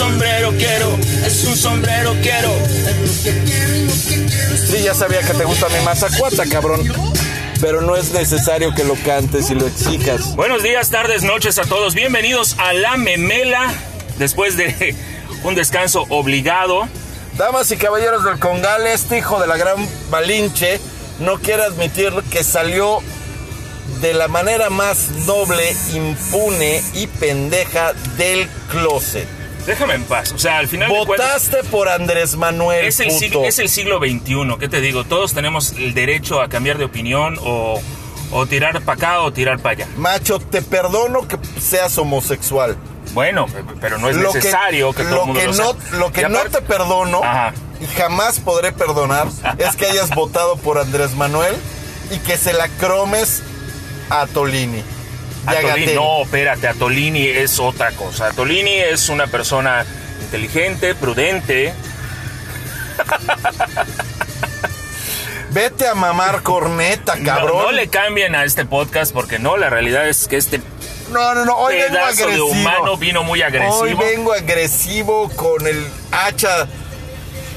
sombrero quiero, es un sombrero quiero. Sí, ya sabía que te gusta mi mazacuata, cabrón. Pero no es necesario que lo cantes y lo exijas. Buenos días, tardes, noches a todos. Bienvenidos a La Memela. Después de un descanso obligado. Damas y caballeros del Congal, este hijo de la gran Balinche no quiere admitir que salió de la manera más noble, impune y pendeja del closet. Déjame en paz. O sea, al final de Votaste por Andrés Manuel. es el, puto. siglo, es el siglo XXI. ¿Qué te digo? Todos tenemos el derecho a cambiar de opinión o, o tirar para acá o tirar para allá. Macho, te perdono que seas homosexual. Bueno, pero no es lo necesario que, todo lo el mundo que lo no, sepa. lo que no te perdono Ajá. y jamás podré perdonar es que hayas votado por Andrés Manuel y que se la cromes a Tolini. Atolini, no, espérate, Atolini es otra cosa. Atolini es una persona inteligente, prudente. Vete a mamar corneta, cabrón. No, le cambien a este podcast porque no, la realidad es que este No, no, no, hoy vengo pedazo de agresivo. humano vino muy agresivo. Hoy vengo agresivo con el hacha,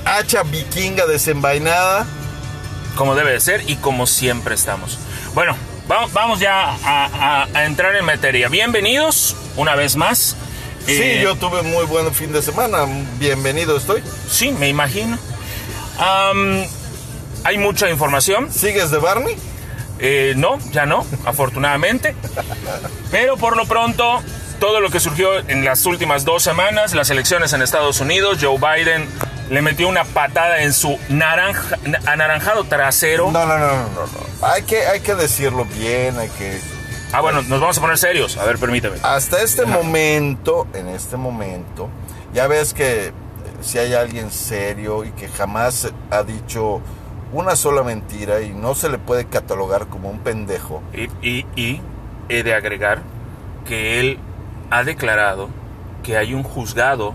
hacha vikinga desenvainada. como debe de ser y como siempre estamos. Bueno, vamos, vamos ya a, a- a entrar en materia. Bienvenidos una vez más. Sí, Eh, yo tuve muy buen fin de semana. Bienvenido estoy. Sí, me imagino. Hay mucha información. ¿Sigues de Barney? Eh, no, ya no, afortunadamente. Pero por lo pronto, todo lo que surgió en las últimas dos semanas, las elecciones en Estados Unidos, Joe Biden le metió una patada en su naranja, anaranjado trasero. No, no, no, no, no. no. Hay que, hay que decirlo bien, hay que... Ah, bueno, nos vamos a poner serios. A ver, permíteme. Hasta este momento, en este momento, ya ves que eh, si hay alguien serio y que jamás ha dicho una sola mentira y no se le puede catalogar como un pendejo. Y, y- y he de agregar que él ha declarado que hay un juzgado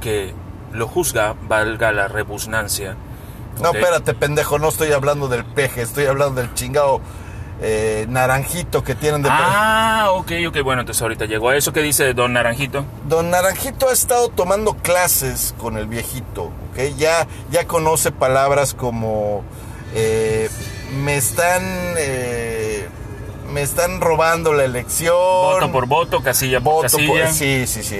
que lo juzga, valga la rebusnancia. No, ¿ok? espérate, pendejo, no estoy hablando del peje, estoy hablando del chingado eh, naranjito que tienen de... Ah, ok, ok, bueno, entonces ahorita llegó a eso que dice Don Naranjito. Don Naranjito ha estado tomando clases con el viejito, ¿ok? Ya, ya conoce palabras como eh, me están eh, me están robando la elección. Voto por voto, casilla por voto casilla. por- sí, sí, sí.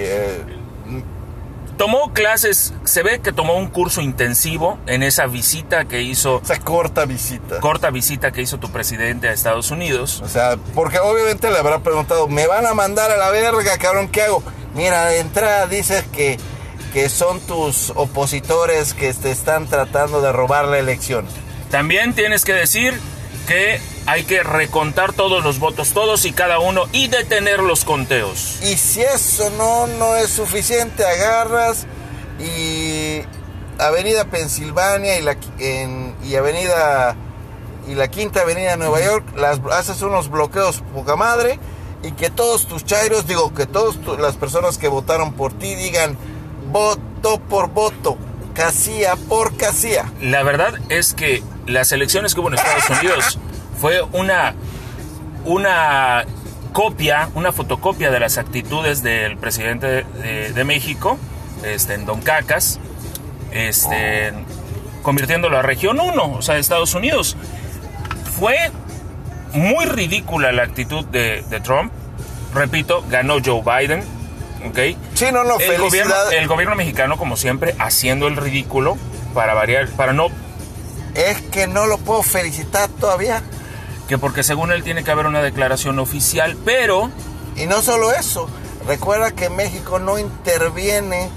Tomó clases, se ve que tomó un curso intensivo en esa visita que hizo, esa corta visita. corta visita que hizo tu presidente a Estados Unidos. O sea, porque obviamente le habrá preguntado, me van a mandar a la verga, cabrón, ¿qué hago? Mira, de entrada dices que, que son tus opositores que te están tratando de robar la elección. También tienes que decir que hay que recontar todos los votos, todos y cada uno, y detener los conteos. Y si eso no, no es suficiente, agarras y Avenida Pensilvania y la, en- y Avenida y la Quinta Avenida de Nueva York, las, haces unos bloqueos poca madre y que todos tus chairos, digo, que todas las personas que votaron por ti digan voto por voto, casilla por casilla. La verdad es que las elecciones que hubo en Estados Unidos fue una, una copia, una fotocopia de las actitudes del presidente de, de México, este, en Don Cacas, este, convirtiéndolo a región 1, o sea, Estados Unidos. Fue muy ridícula la actitud de, de Trump. Repito, ganó Joe Biden. ¿ok? Sí, no, no, el, gobierno, el gobierno mexicano, como siempre, haciendo el ridículo para variar, para no Es que no lo puedo felicitar todavía. Que porque según él tiene que haber una declaración oficial, pero Y no solo eso, recuerda que México no interviene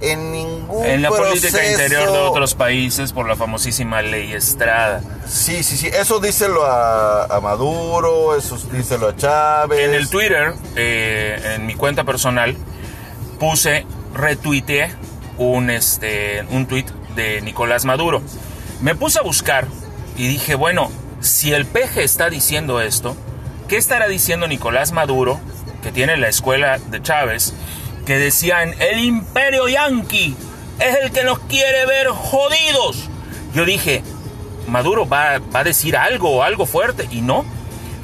en ningún en la política interior de otros países por la famosísima ley Estrada. Sí, sí, sí, eso díselo a, a Maduro, eso díselo a Chávez. En el Twitter, eh, en mi cuenta personal, puse, retuiteé un, este, un tweet de Nicolás Maduro. Me puse a buscar y dije, bueno, si el peje está diciendo esto, ¿qué estará diciendo Nicolás Maduro, que tiene la escuela de Chávez, que decían, el imperio yanqui es el que nos quiere ver jodidos? Yo dije, Maduro va, va a decir algo, algo fuerte, y no.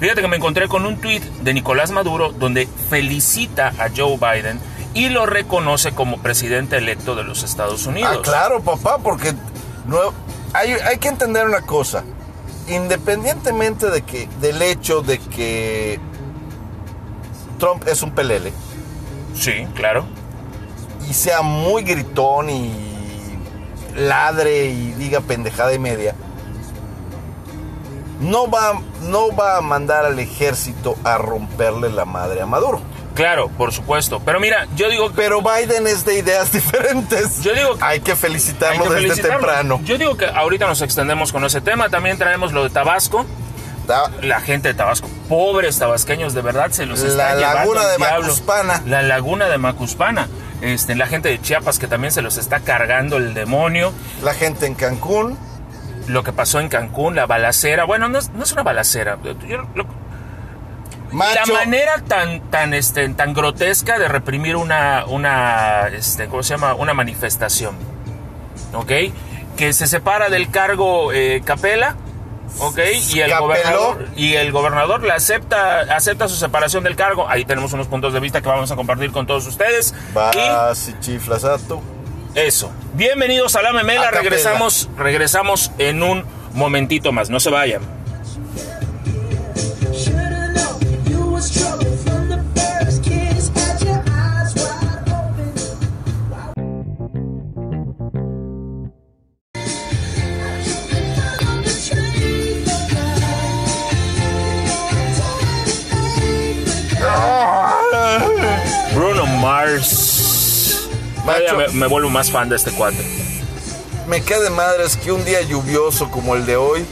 Fíjate que me encontré con un tuit de Nicolás Maduro donde felicita a Joe Biden y lo reconoce como presidente electo de los Estados Unidos. Ah, claro, papá, porque no, hay, hay que entender una cosa. Independientemente de que, del hecho de que Trump es un pelele Sí, claro. y sea muy gritón y ladre y diga pendejada y media, no va, no va a mandar al ejército a romperle la madre a Maduro. Claro, por supuesto. Pero mira, yo digo que Pero Biden es de ideas diferentes. Yo digo que- hay que hay felicitarlo que desde felicitarlo. temprano. Yo digo que ahorita nos extendemos con ese tema. También traemos lo de Tabasco. La gente de Tabasco, pobres tabasqueños, de verdad se los La está llevando laguna de diablo. Macuspana. La laguna de Macuspana. Este, la gente de Chiapas que también se los está cargando el demonio. La gente en Cancún. Lo que pasó en Cancún, la balacera. Bueno, no es, no es una balacera. Yo- lo- Macho, la manera tan, tan, este, tan grotesca de reprimir una, una, este, ¿cómo se llama? Una manifestación. ¿Ok? Que se separa del cargo eh, Capela. ¿Ok? Y el, Capeló. gobernador, y el gobernador le acepta, acepta su separación del cargo. Ahí tenemos unos puntos de vista que vamos a compartir con todos ustedes. vas y chiflas a tu. Y eso. Bienvenidos a la memela. A. Regresamos, regresamos en un momentito más. No se vayan. Macho. Me, me vuelvo más fan de este cuate. Me queda de madres que un día lluvioso como el de hoy,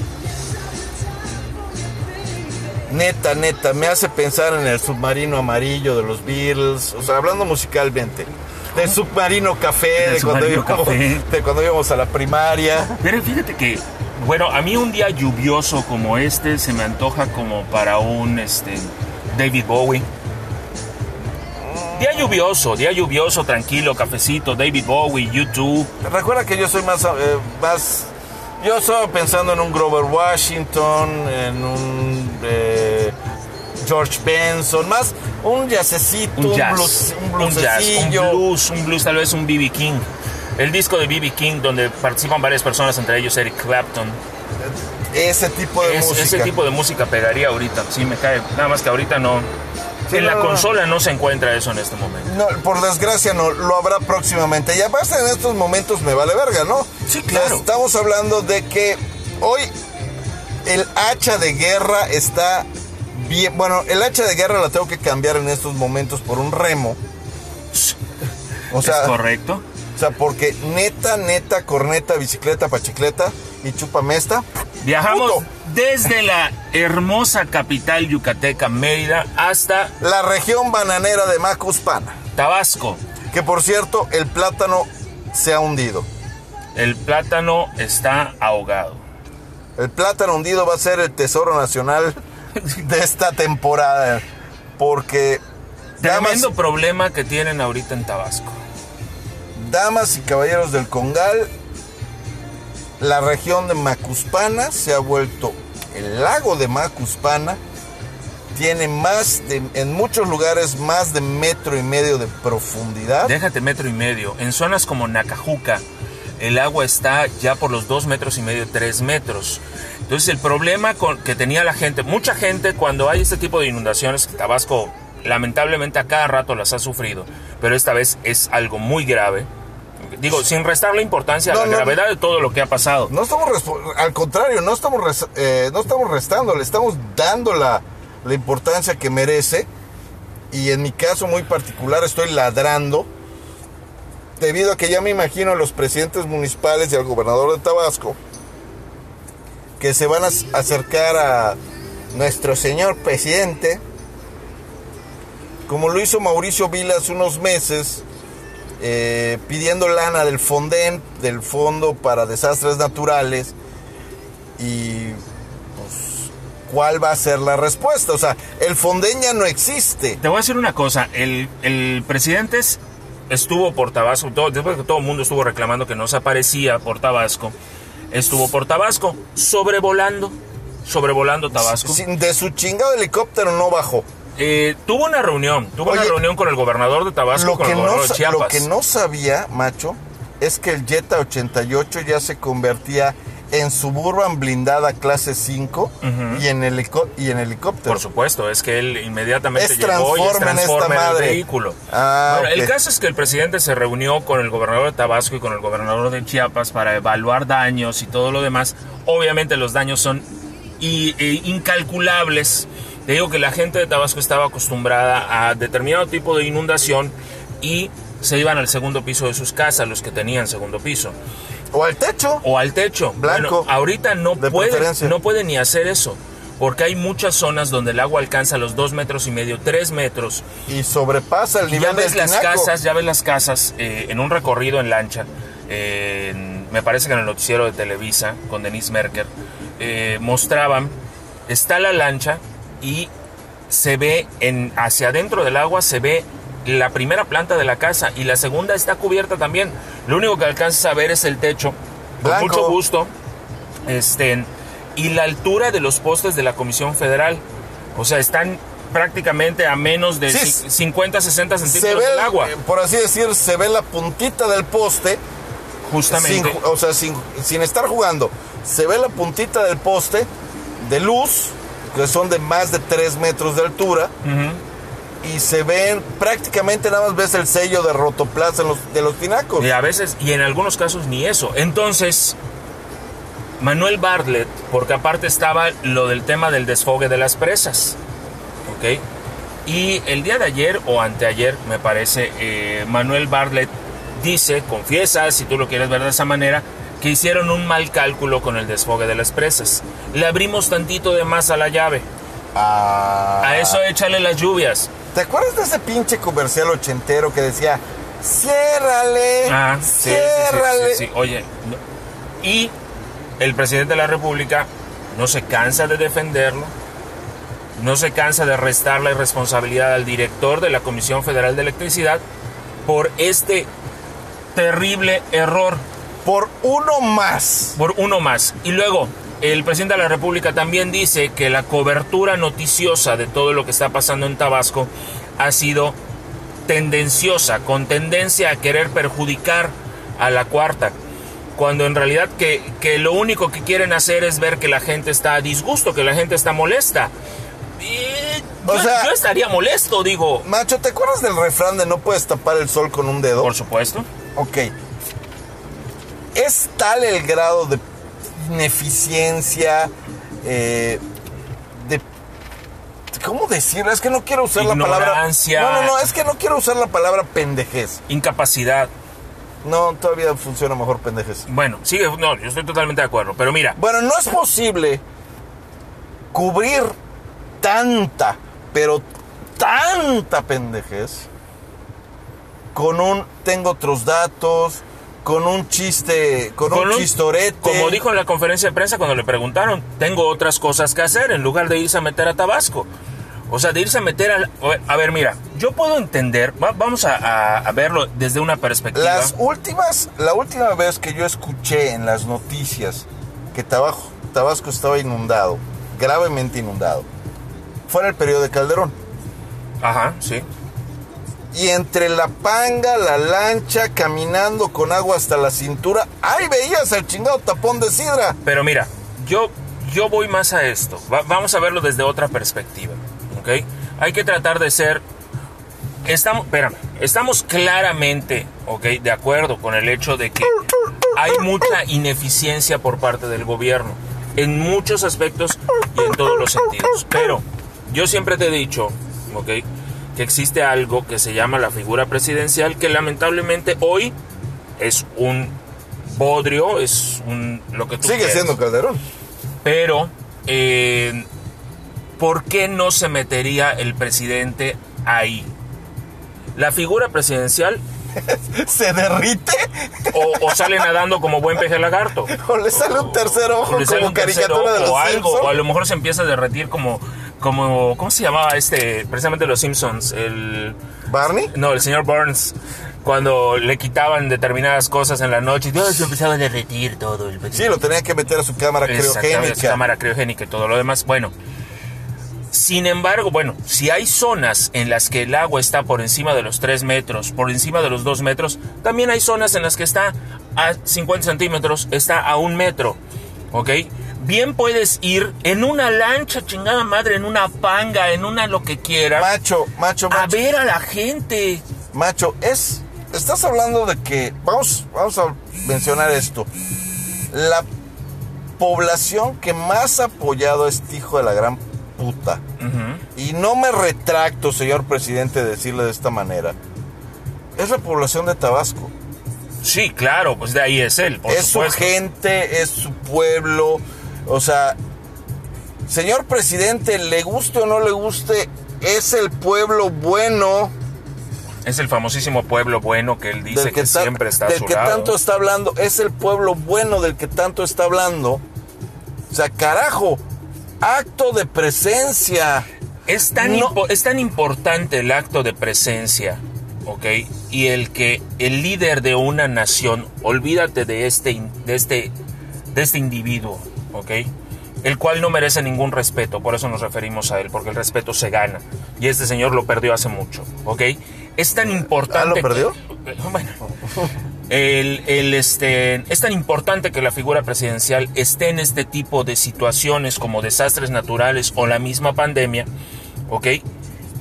neta, neta, me hace pensar en el submarino amarillo de los Beatles, o sea, hablando musicalmente, del submarino café, de cuando, submarino íbamos, café. de cuando íbamos a la primaria. Pero fíjate que, bueno, a mí un día lluvioso como este se me antoja como para un este, David Bowie. Día lluvioso, día lluvioso, tranquilo, cafecito, David Bowie, YouTube. Recuerda que yo soy más, eh, más, yo estaba pensando en un Grover Washington, en un eh, George Benson, más un jazzecito, un un, jazz, blues, un un jazz, un blues, un blues, tal vez un BB King. El disco de BB King donde participan varias personas, entre ellos Eric Clapton. ese tipo de Es- música. ese tipo de música pegaría ahorita, sí me cae. Nada más que ahorita no. Sí, en no, la no, consola no se encuentra eso en este momento. No, por desgracia no, lo habrá próximamente. Y aparte en estos momentos me vale verga, ¿no? Sí, claro. Estamos hablando de que hoy el hacha de guerra está bien. Bueno, el hacha de guerra la tengo que cambiar en estos momentos por un remo. O sea, ¿Es correcto? O sea, porque neta, neta, corneta, bicicleta, pachicleta y chupamesta. Viajamos Puto. desde la hermosa capital yucateca, Mérida, hasta La región bananera de Macuspana. Tabasco. Que por cierto, el plátano se ha hundido. El plátano está ahogado. El plátano hundido va a ser el tesoro nacional de esta temporada. Porque Tremendo problema que tienen ahorita en Tabasco. Damas y caballeros del Congal, la región de Macuspana se ha vuelto el lago de Macuspana. Tiene más de, en muchos lugares, más de metro y medio de profundidad. Déjate metro y medio. En zonas como Nacajuca, el agua está ya por los dos metros y medio, tres metros. Entonces el problema con, que tenía la gente, mucha gente cuando hay este tipo de inundaciones, Tabasco lamentablemente a cada rato las ha sufrido, pero esta vez es algo muy grave. Digo, sin restarle importancia a No, la no, gravedad de todo lo que ha pasado. No estamos, al contrario, no estamos, eh, no estamos restando, le estamos dando la, la importancia que merece. Y en mi caso muy particular estoy ladrando, debido a que ya me imagino a los presidentes municipales y al gobernador de Tabasco, que se van a acercar a nuestro señor presidente, como lo hizo Mauricio Vila hace unos meses, eh, pidiendo lana del Fonden, del Fondo para Desastres Naturales, y pues, ¿cuál va a ser la respuesta? O sea, el Fonden ya no existe. Te voy a decir una cosa, el, el presidente es- estuvo por Tabasco, todo- después que todo el mundo estuvo reclamando que no se aparecía por Tabasco, estuvo por Tabasco, sobrevolando, sobrevolando Tabasco. De su chingado helicóptero no bajó. Eh, tuvo una reunión, tuvo una reunión con el gobernador de Tabasco, Lo con que, el no, gobernador de Chiapas. lo que no sabía, macho, es que el Jetta 88 ya se convertía en Suburban blindada clase 5 y, en y en helicóptero. Por supuesto, es que él inmediatamente Es llegó y es esta Transformer el madre. vehículo. Ah, Bueno. El caso es que el presidente se reunió con el gobernador de Tabasco y con el gobernador de Chiapas para evaluar daños y todo lo demás. Obviamente los daños son i- e incalculables. Te digo que la gente de Tabasco estaba acostumbrada a determinado tipo de inundación y se iban al segundo piso de sus casas, los que tenían segundo piso. O al techo. o al techo. Blanco. Bueno, ahorita no De puede, no puede ni hacer eso. Porque hay muchas zonas donde el agua alcanza los dos metros y medio, tres metros. Y sobrepasa el Y ya nivel ves del las tinaco. casas, ya ves las casas eh, en un recorrido en lancha. eh, en- me parece que en el noticiero de Televisa con Denise Merker eh, mostraban está la lancha y se ve en hacia adentro del agua se ve la primera planta de la casa y la segunda está cubierta también. Lo único que alcanzas a ver es el techo. Con mucho gusto. Este, y la altura de los postes de la Comisión Federal. O sea, están prácticamente a menos de Sí, ci- 50, 60 Se centímetros del agua. eh, por así decir, se ve la puntita del poste, Justamente. sin, o sea, sin, sin estar jugando. Se ve la puntita del poste de luz, que son de más de 3 metros de altura, y se ven prácticamente nada más ves el sello de Rotoplas en los, de los tinacos. Y a veces, y en algunos casos ni eso. Entonces, Manuel Bartlett, porque aparte estaba lo del tema del desfogue de las presas, ¿ok? Y el día de ayer o anteayer, me parece, eh, Manuel Bartlett dice, confiesa, si tú lo quieres ver de esa manera, que hicieron un mal cálculo con el desfogue de las presas. Le abrimos tantito de más a la llave. Ah. A eso échale las lluvias. ¿Te acuerdas de ese pinche comercial ochentero que decía, ciérrale, Ah, sí, sí, sí, ciérrale? sí, sí. Oye, no- y el presidente de la República no se cansa de defenderlo, no se cansa de restar la irresponsabilidad al director de la Comisión Federal de Electricidad por este terrible error, Por uno más. por uno más. Y luego, el presidente de la República también dice que la cobertura noticiosa de todo lo que está pasando en Tabasco ha sido tendenciosa, con tendencia a querer perjudicar a la cuarta, cuando en realidad que, que lo único que quieren hacer es ver que la gente está a disgusto, que la gente está molesta. Y O yo, sea- yo estaría molesto, digo, Macho, ¿te acuerdas del refrán de no puedes tapar el sol con un dedo? por supuesto. Ok. Es tal el grado de ineficiencia, eh, de... ¿Cómo decirlo? Es que no quiero usar la palabra... No, no, no, es que no quiero usar la palabra pendejez. Incapacidad. No, todavía funciona mejor pendejez. Bueno, sigue, no, yo estoy totalmente de acuerdo, pero mira, Bueno, no es posible cubrir tanta, pero tanta pendejez con un tengo otros datos, con un chiste, con, un, chistorete. Como dijo en la conferencia de prensa cuando le preguntaron, tengo otras cosas que hacer en lugar de irse a meter a Tabasco. O sea, de irse a meter al... A ver, mira, yo puedo entender, va- vamos a, a- a verlo desde una perspectiva. Las últimas, la última vez que yo escuché en las noticias que Tabasco, Tabasco estaba inundado, gravemente inundado, fue en el periodo de Calderón. Ajá, sí. Y entre la panga, la lancha, caminando con agua hasta la cintura, ¡ay, veías el chingado tapón de sidra! Pero mira, yo, yo voy más a esto. Va- vamos a verlo desde otra perspectiva. ¿Ok? Hay que tratar de ser. Estamos, espérame, estamos claramente, ¿ok? De acuerdo con el hecho de que hay mucha ineficiencia por parte del gobierno. En muchos aspectos y en todos los sentidos. Pero yo siempre te he dicho, ¿ok? Que existe algo que se llama la figura presidencial, que lamentablemente hoy es un bodrio, es un lo que tú Sigue quieras. siendo Calderón. Pero, eh, ¿por qué no se metería el presidente ahí? La figura presidencial ¿Se derrite? o, o sale nadando como buen peje lagarto. ¿O le sale un tercer ojo como caricatura de los o algo, o a lo mejor se empieza a derretir como, como, ¿cómo se llamaba este? Precisamente los Simpsons, el, ¿Barney? no, el señor Burns. cuando le quitaban determinadas cosas en la noche, y se empezaba a derretir todo el Sí, lo tenía que meter a su cámara criogénica. cámara criogénica y todo lo demás. Bueno, sin embargo, bueno, si hay zonas en las que el agua está por encima de los 3 metros, por encima de los 2 metros, también hay zonas en las que está a 50 centímetros, está a un metro, ¿ok? Bien puedes ir en una lancha, chingada madre, en una panga, en una lo que quieras, Macho, macho, a macho. ver a la gente. Macho, es. Estás hablando de que. Vamos, vamos a mencionar esto. La población que más ha apoyado a este hijo de la gran puta. Y no me retracto, señor presidente, de decirle de esta manera. Es la población de Tabasco. Sí, claro, pues de ahí es él, por es su gente, es su pueblo. O sea, señor presidente, le guste o no le guste, es el pueblo bueno. Es el famosísimo pueblo bueno que él dice del que, siempre está a del su que lado. tanto está hablando, es el pueblo bueno del que tanto está hablando. O sea, carajo, acto de presencia. Es tan, No. es tan importante el acto de presencia, ¿ok? Y el que el líder de una nación, olvídate de este, de este, de este individuo, ¿ok? El cual no merece ningún respeto, por eso nos referimos a él, porque el respeto se gana. Y este señor lo perdió hace mucho, ¿ok? Es tan importante... ¿Ah, lo perdió? que- bueno, el, el, este, es tan importante que la figura presidencial esté en este tipo de situaciones como desastres naturales o la misma pandemia, ¿ok?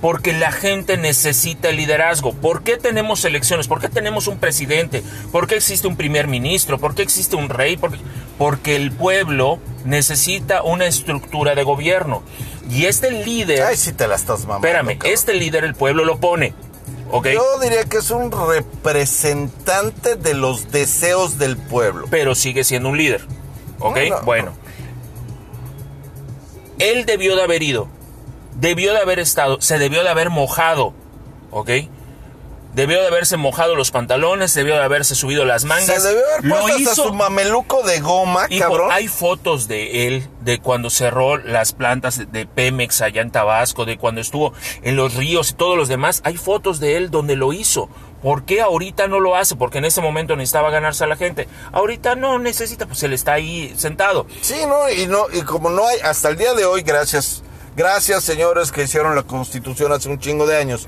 Porque la gente necesita el liderazgo. ¿Por qué tenemos elecciones? ¿Por qué tenemos un presidente? ¿Por qué existe un primer ministro? ¿Por qué existe un rey? Porque el pueblo necesita una estructura de gobierno. Y este líder, Ay, sí te la estás mamando. espérame, cabrón. este líder el pueblo lo pone, ¿ok? Yo diría que es un representante de los deseos del pueblo. pero sigue siendo un líder. ¿Ok? Bueno. Bueno. Él debió de haber ido. Debió de haber estado. Se debió de haber mojado. ¿Ok? Debió de haberse mojado los pantalones. Debió de haberse subido las mangas. Se debió haber Lo puesto hasta hizo. su mameluco de goma, Hijo, cabrón. hay fotos de él, de cuando cerró las plantas de- de Pemex allá en Tabasco, de cuando estuvo en los ríos y todos los demás. Hay fotos de él donde lo hizo. ¿Por qué ahorita no lo hace? Porque en ese momento necesitaba ganarse a la gente. Ahorita no necesita, pues él está ahí sentado. Sí, no, y no, y como no hay, hasta el día de hoy, gracias, gracias señores que hicieron la constitución hace un chingo de años,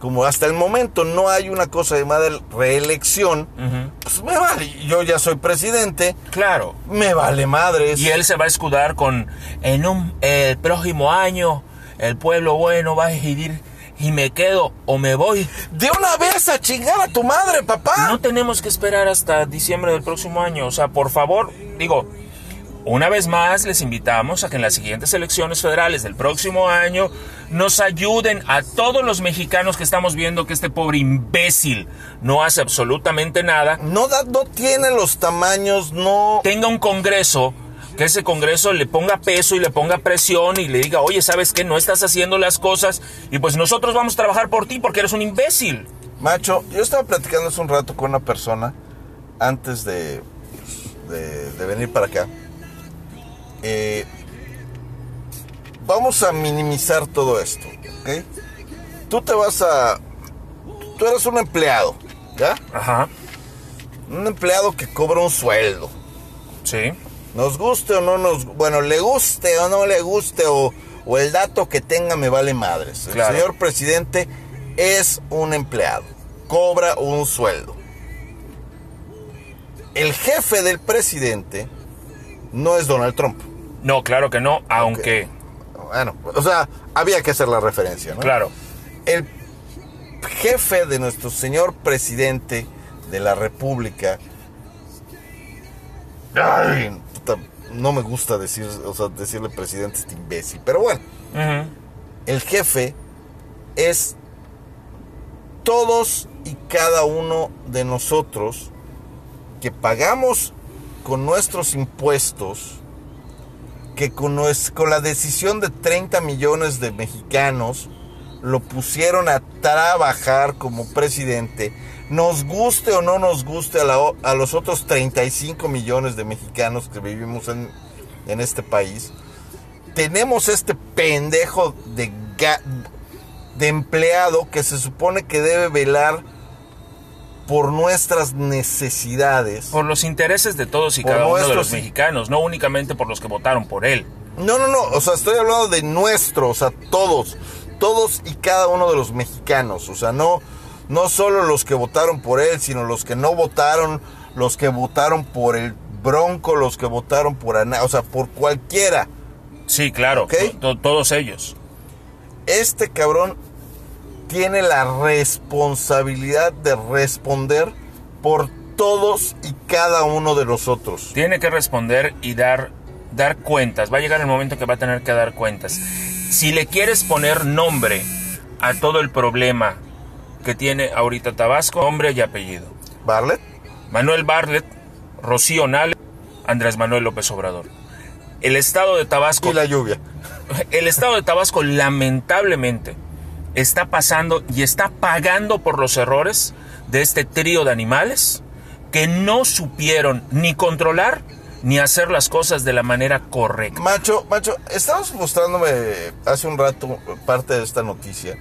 como hasta el momento no hay una cosa llamada reelección, pues me vale, yo ya soy presidente, Claro. me vale madres. Y él se va a escudar con, en un, el próximo año, el pueblo bueno va a decidir y me quedo o me voy. De una vez a chingar a tu madre, papá. No tenemos que esperar hasta diciembre del próximo año. O sea, por favor, digo, una vez más les invitamos a que en las siguientes elecciones federales del próximo año nos ayuden a todos los mexicanos que estamos viendo que este pobre imbécil no hace absolutamente nada. No, da, no tiene los tamaños, no... Tenga un congreso, que ese congreso le ponga peso y le ponga presión y le diga, oye, ¿sabes qué? No estás haciendo las cosas y pues nosotros vamos a trabajar por ti porque eres un imbécil. Macho, yo estaba platicando hace un rato con una persona antes de, de, de venir para acá. Eh, vamos a minimizar todo esto, ¿ok? Tú te vas a... Tú eres un empleado, ¿ya? Ajá, Un empleado que cobra un sueldo. sí. Nos guste o no nos... Bueno, le guste o no le guste o, o el dato que tenga me vale madres. El Claro. señor presidente es un empleado. Cobra un sueldo. El jefe del presidente no es Donald Trump. No, claro que no, aunque, Bueno, o sea, había que hacer la referencia, ¿no? claro. El jefe de nuestro señor presidente de la República. Ay, puta, no me gusta decir, o sea, decirle presidente este imbécil, pero bueno, el jefe es todos y cada uno de nosotros que pagamos con nuestros impuestos, que con, la decisión de 30 millones de mexicanos lo pusieron a trabajar como presidente, nos guste o no nos guste a, la a los otros 35 millones de mexicanos que vivimos en, en este país, tenemos este pendejo de, de empleado que se supone que debe velar por nuestras necesidades. Por los intereses de todos y cada uno de nuestros- los mexicanos, no únicamente por los que votaron por él. No, no, no, o sea, estoy hablando de nuestro, o sea, todos, todos y cada uno de los mexicanos, o sea, no, no solo los que votaron por él, sino los que no votaron, los que votaron por el Bronco, los que votaron por Ana, o sea, por cualquiera. Sí, claro, Ok. to- to- todos ellos. Este cabrón tiene la responsabilidad de responder por todos y cada uno de nosotros. Tiene que responder y dar, dar cuentas. Va a llegar el momento que va a tener que dar cuentas. Si le quieres poner nombre a todo el problema que tiene ahorita Tabasco, nombre y apellido. ¿Barlet? Manuel Barlet, Rocío Nale, Andrés Manuel López Obrador. El estado de Tabasco Y la lluvia. el estado de Tabasco lamentablemente está pasando y está pagando por los errores de este trío de animales que no supieron ni controlar ni hacer las cosas de la manera correcta. Macho, macho, estabas mostrándome hace un rato parte de esta noticia,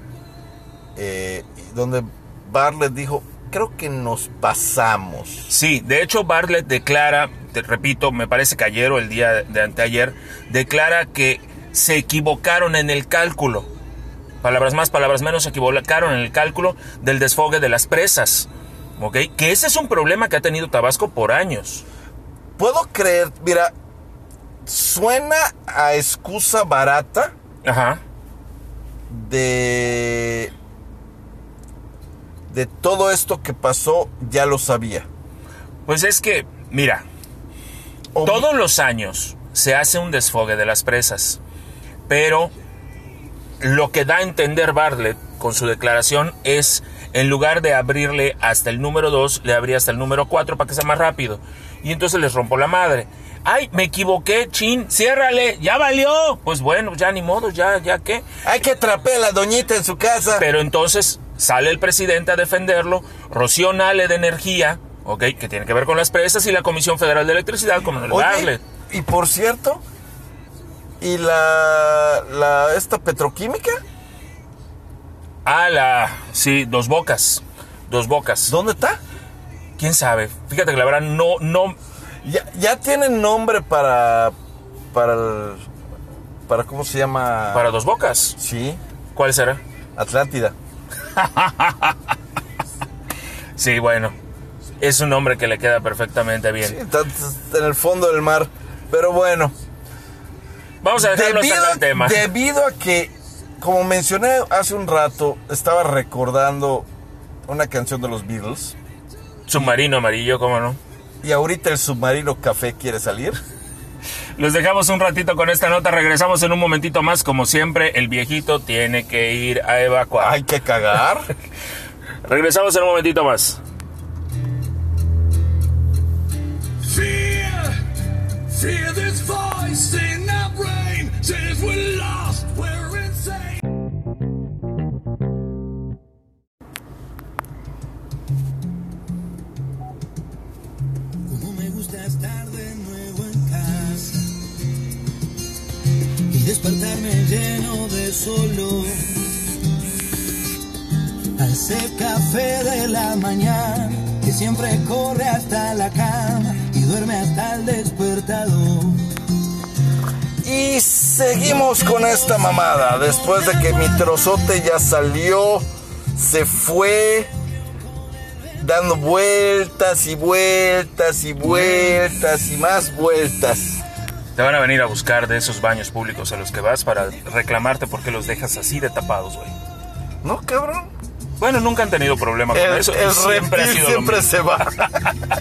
eh, donde Barlet dijo, creo que nos pasamos. Sí, de hecho Bartlett declara, te repito, me parece que ayer o el día de anteayer, declara que se equivocaron en el cálculo. Palabras más, palabras menos, se equivocaron en el cálculo del desfogue de las presas. ¿Ok? Que ese es un problema que ha tenido Tabasco por años. Puedo creer, mira, suena a excusa barata Ajá. de... De todo esto que pasó, ya lo sabía. Pues es que, mira, todos los años se hace un desfogue de las presas, pero lo que da a entender Bartlett con su declaración es, en lugar de abrirle hasta el número 2, le abría hasta el número 4 para que sea más rápido. Y entonces les rompo la madre. Ay, me equivoqué, chin, ciérrale, ya valió. Pues bueno, ya ni modo, ya, ya qué. Hay que trapear a la doñita en su casa. Pero entonces sale el presidente a defenderlo, Rocío Nale de Energía, ok, que tiene que ver con las presas y la Comisión Federal de Electricidad, como el Oye, y por cierto, ¿y la, la esta petroquímica? Ah, la. Sí, dos bocas. Dos bocas. ¿Dónde está? ¿Quién sabe? Fíjate que la verdad no, no. Ya, ya tienen nombre para. Para el. Para cómo se llama. Para dos bocas. Sí, ¿Cuál será? Atlántida. Sí, bueno. Es un nombre que le queda perfectamente bien. Sí, está, está en el fondo del mar. Pero bueno. Vamos a dejarlo hasta acá el tema. debido a que, como mencioné hace un rato, estaba recordando una canción de los Beatles. Submarino amarillo, ¿cómo no? Y ahorita el submarino café quiere salir. Los dejamos un ratito con esta nota. Regresamos en un momentito más. Como siempre, el viejito tiene que ir a evacuar. Hay que cagar. Regresamos en un momentito más. Fear, fear this voice in Como me gusta estar de nuevo en casa y despertarme lleno de solo. A ese café de la mañana que siempre corre hasta la cama y duerme hasta el despertador. Y seguimos con esta mamada. Después de que mi trozote ya salió, se fue dando vueltas y vueltas y vueltas y más vueltas. Te van a venir a buscar de esos baños públicos a los que vas para reclamarte por qué los dejas así de tapados, güey. ¿No, cabrón? Bueno, nunca han tenido problema con El, eso. el siempre se va.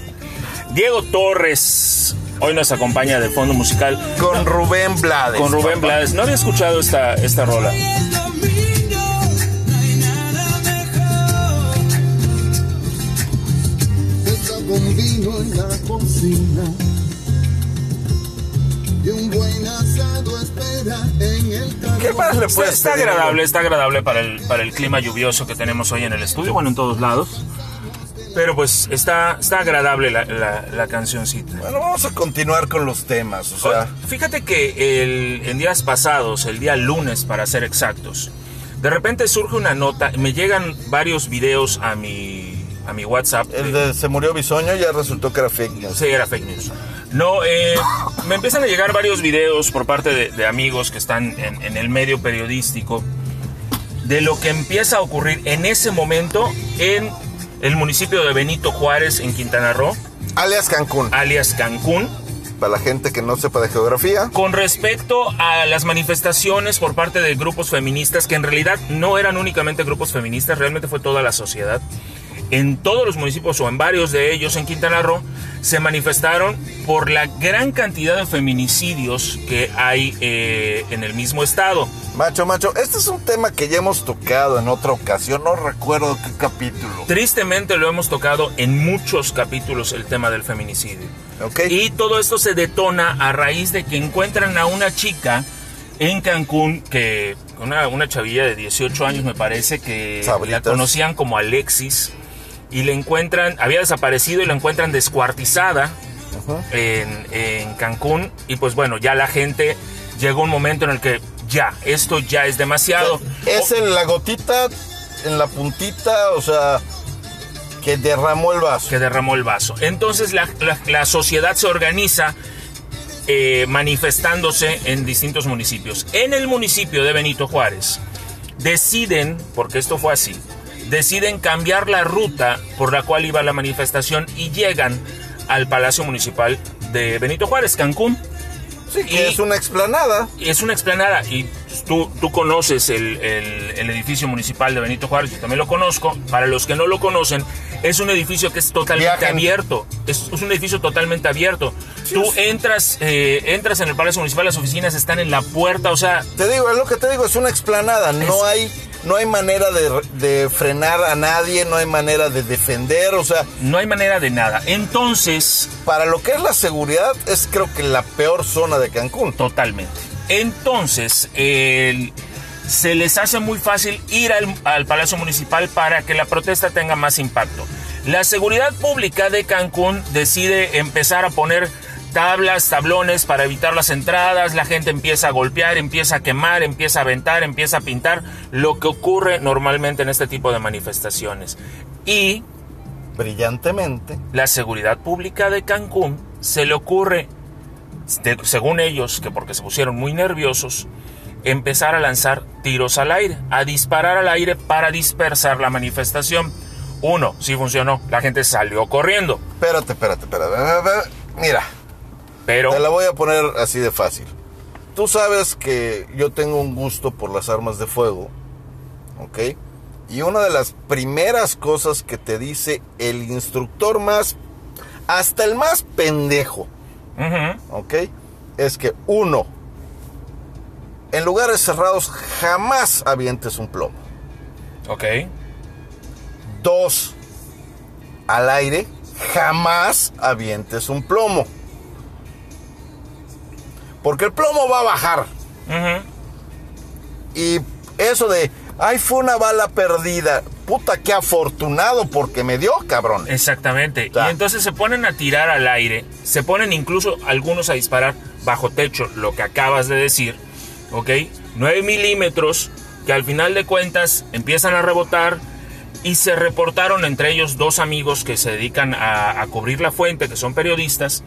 Diego Torres hoy nos acompaña de fondo musical Con Rubén Blades. con Rubén papá. Blades. No había escuchado esta, esta rola. Hoy es domingo, no hay nada mejor. Está con vino en la cocina y un buen asado espera en el ¿Qué más le Está, puedes está pedir? agradable, está agradable para el, para el clima lluvioso que tenemos hoy en el estudio, bueno, en todos lados. Pero pues está, está agradable la, la, la cancioncita. Bueno, vamos a continuar con los temas. O sea, Fíjate que el, en días pasados, el día lunes para ser exactos, de repente surge una nota, me llegan varios videos a mi, a mi WhatsApp. El de se murió Bisoño ya resultó que era fake news. Sí, era fake news. No, eh, me empiezan a llegar varios videos por parte de, de amigos que están en, en el medio periodístico de lo que empieza a ocurrir en ese momento en el municipio de Benito Juárez, en Quintana Roo, Alias Cancún. alias Cancún, Para la gente que no sepa de geografía. con respecto a las manifestaciones por parte de grupos feministas, que en realidad no eran únicamente grupos feministas, realmente fue toda la sociedad. En todos los municipios o en varios de ellos en Quintana Roo se manifestaron por la gran cantidad de feminicidios que hay eh, en el mismo estado. Macho, macho, este es un tema que ya hemos tocado en otra ocasión, no recuerdo qué capítulo. Tristemente lo hemos tocado en muchos capítulos el tema del feminicidio. ¿Ok? Y todo esto se detona a raíz de que encuentran a una chica en Cancún, que una, una chavilla de 18 años me parece, que Sabritas. la conocían como Alexis, y le encuentran, había desaparecido y la encuentran descuartizada en, en Cancún, y pues bueno, ya la gente llegó un momento en el que ya, esto ya es demasiado. Es en la gotita, en la puntita, o sea, que derramó el vaso. que derramó el vaso. Entonces la, la- la sociedad se organiza eh, manifestándose en distintos municipios. En el municipio de Benito Juárez deciden, porque esto fue así, deciden cambiar la ruta por la cual iba la manifestación y llegan al Palacio Municipal de Benito Juárez, Cancún. Sí, que y- es una explanada. Es una explanada y tú, tú conoces el, el- el edificio municipal de Benito Juárez, yo también lo conozco. Para los que no lo conocen, es un edificio que es totalmente Viajen. abierto. Es, es un edificio totalmente abierto. tú entras, eh, entras en el Palacio Municipal, las oficinas están en la puerta, o sea, Te digo, es lo que te digo, es una explanada. No hay, no hay manera de, de frenar a nadie, no hay manera de defender. O sea, no hay manera de nada. Entonces, para lo que es la seguridad, es creo que la peor zona de Cancún. Totalmente. Entonces, el- se les hace muy fácil ir al, al Palacio Municipal para que la protesta tenga más impacto. La seguridad pública de Cancún decide empezar a poner tablas, tablones para evitar las entradas, la gente empieza a golpear, empieza a quemar, empieza a aventar, empieza a pintar, lo que ocurre normalmente en este tipo de manifestaciones. Y Brillantemente. la seguridad pública de Cancún se le ocurre, de- según ellos, que porque se pusieron muy nerviosos, empezar a lanzar tiros al aire, a disparar al aire para dispersar la manifestación. Uno, sí funcionó, la gente salió corriendo, Espérate, espérate, espérate. Mira, pero te la voy a poner así de fácil. Tú sabes que yo tengo un gusto por las armas de fuego, ¿ok? Y una de las primeras cosas que te dice el instructor más, hasta el más pendejo, ¿ok? Es que uno, en lugares cerrados jamás avientes un plomo. ok, Dos, al aire jamás avientes un plomo. Porque el plomo va a bajar. Y eso de, ay, fue una bala perdida. Puta, qué afortunado porque me dio, cabrón. exactamente. Y entonces se ponen a tirar al aire, se ponen incluso algunos a disparar bajo techo, lo que acabas de decir, ¿ok? 9 milímetros que al final de cuentas empiezan a rebotar y se reportaron entre ellos dos amigos que se dedican a, a cubrir la fuente, que son periodistas.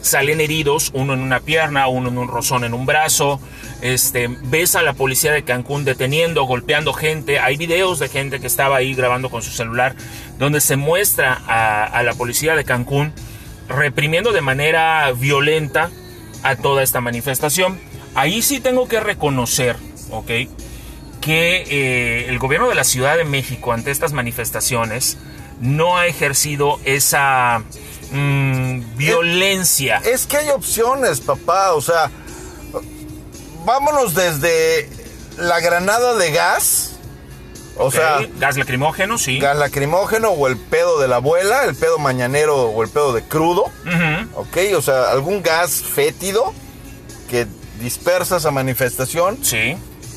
Salen heridos, uno en una pierna, uno en un rozón en un brazo. Este, ves a la policía de Cancún deteniendo, golpeando gente. Hay videos de gente que estaba ahí grabando con su celular, donde se muestra a, la policía de Cancún reprimiendo de manera violenta a toda esta manifestación. Ahí sí tengo que reconocer, ¿ok? que eh, el gobierno de la Ciudad de México ante estas manifestaciones no ha ejercido esa mm, violencia. Es que hay opciones, papá. O sea, vámonos desde la granada de gas. O sea, gas lacrimógeno, sí. gas lacrimógeno o el pedo de la abuela, el pedo mañanero o el pedo de crudo. ¿Ok? O sea, algún gas fétido que dispersa esa manifestación. Sí,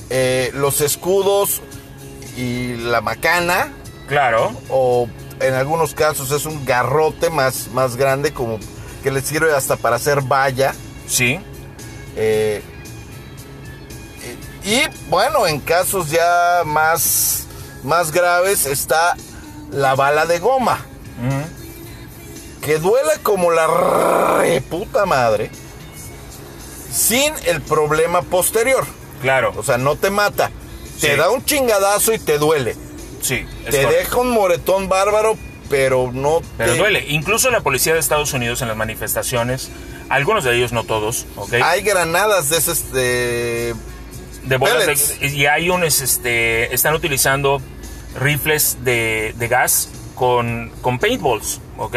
Eh, los escudos y la macana. Claro. O en algunos casos es un garrote más, más grande, como que le sirve hasta para hacer valla. Sí, Eh, y, y, bueno, en casos ya más, más graves está la bala de goma. Que duele como la re puta madre. Sin el problema posterior. Claro, O sea, no te mata. Te da un chingadazo y te duele. Sí. te correcto. deja un moretón bárbaro, pero no Pero te... duele. Incluso la policía de Estados Unidos en las manifestaciones, algunos de ellos, no todos, ¿ok? Hay granadas de esas de... de bolas de- y hay unos, este, están utilizando rifles de, de gas con, con paintballs, ¿ok?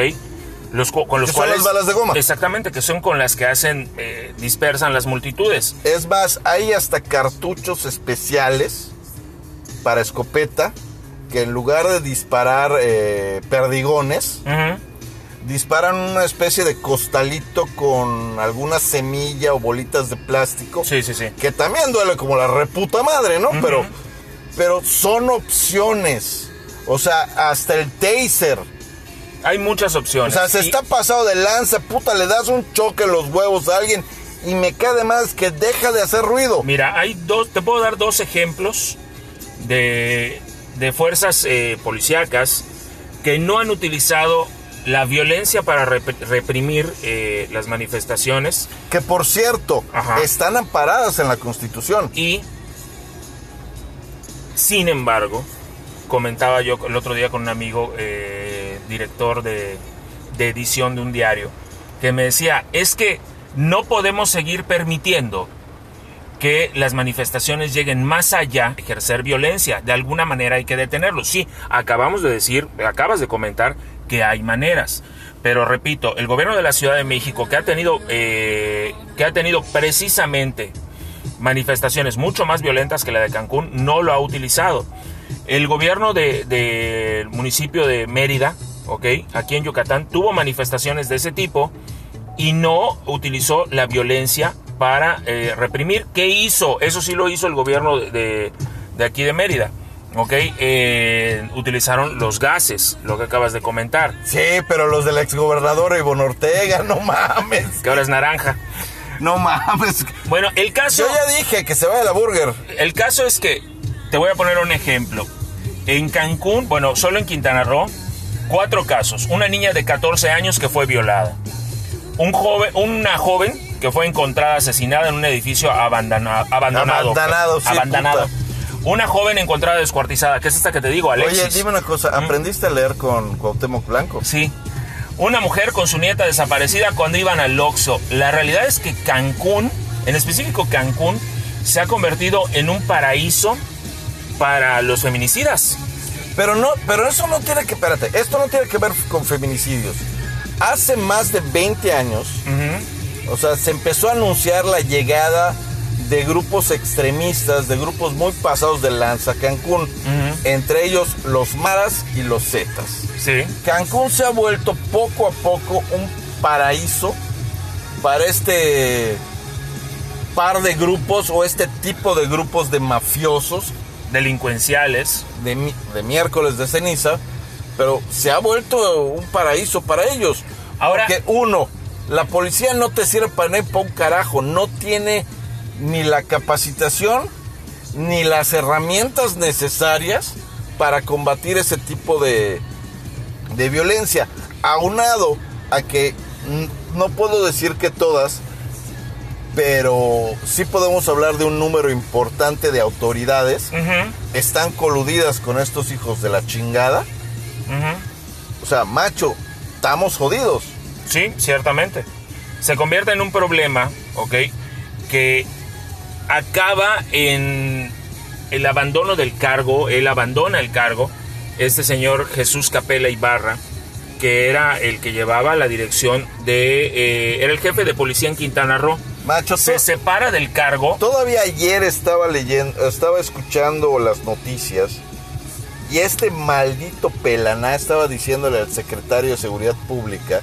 Los, con los Que son cuales... las balas de goma. Exactamente, que son con las que hacen, eh, dispersan las multitudes. Es más, hay hasta cartuchos especiales para escopeta que en lugar de disparar eh, perdigones, disparan una especie de costalito con alguna semilla o bolitas de plástico. Sí, sí, sí. Que también duele como la reputa madre, ¿no? Pero, pero son opciones. O sea, hasta el taser. Hay muchas O opciones. sea, se Y- está pasado de lanza, puta, le das un choque en los huevos a alguien y me cae de más que deja de hacer ruido. Mira, hay dos, te puedo dar dos ejemplos de, de fuerzas eh, policíacas que no han utilizado la violencia para rep- reprimir eh, las manifestaciones Que por cierto, Ajá. están amparadas en la Constitución. y, sin embargo, comentaba yo el otro día con un amigo, eh, director de, de edición de un diario, que me decía, es que no podemos seguir permitiendo que las manifestaciones lleguen más allá de ejercer violencia. De alguna manera hay que detenerlo. Sí, acabamos de decir, acabas de comentar que hay maneras. Pero repito, el gobierno de la Ciudad de México, que ha tenido, eh, que ha tenido precisamente manifestaciones mucho más violentas que la de Cancún, no lo ha utilizado. El gobierno de- del municipio de Mérida, ¿ok? aquí en Yucatán, tuvo manifestaciones de ese tipo y no utilizó la violencia para eh, reprimir. ¿Qué hizo? Eso sí lo hizo el gobierno de, de- de aquí de Mérida. ¿Ok? Eh, utilizaron los gases, lo que acabas de comentar, Sí, pero los del exgobernador Ivonne Ortega, no mames. que ahora es naranja. No mames. Bueno, el caso, Yo ya dije que se vaya la burger. el caso es que, te voy a poner un ejemplo. En Cancún, bueno, solo en Quintana Roo, cuatro casos. Una niña de 14 años que fue violada. Un joven, una joven que fue encontrada asesinada en un edificio abandona- abandonado. Abandonado, sí, Abandonado. Una joven encontrada descuartizada, que es esta que te digo, Alexis. Oye, dime una cosa, ¿aprendiste a leer con Cuauhtémoc Blanco? Sí. Una mujer con su nieta desaparecida cuando iban al Oxxo. La realidad es que Cancún, en específico Cancún, se ha convertido en un paraíso para los feminicidas. Pero no, pero eso no tiene que, espérate, esto no tiene que ver con feminicidios. Hace más de 20 años, o sea, se empezó a anunciar la llegada de grupos extremistas, de grupos muy pasados de lanza Cancún, entre ellos los maras y los zetas. Sí. Cancún se ha vuelto poco a poco un paraíso para este par de grupos o este tipo de grupos de mafiosos Delincuenciales. de, de miércoles de ceniza, pero se ha vuelto un paraíso para ellos. Ahora- Porque uno, la policía no te sirve para ni pa' un carajo, no tiene ni la capacitación ni las herramientas necesarias para combatir ese tipo de, de violencia. Aunado a que no puedo decir que todas, pero sí podemos hablar de un número importante de autoridades están coludidas con estos hijos de la chingada. O sea, macho, estamos jodidos. Sí, ciertamente. Se convierte en un problema, ¿ok? Que acaba en el abandono del cargo, él abandona el cargo, este señor Jesús Capela Ibarra, que era el que llevaba la dirección de, eh, era el jefe de policía en Quintana Roo, Macho, se separa del cargo, todavía ayer estaba leyendo, estaba escuchando las noticias y este maldito pelaná estaba diciéndole al secretario de Seguridad Pública,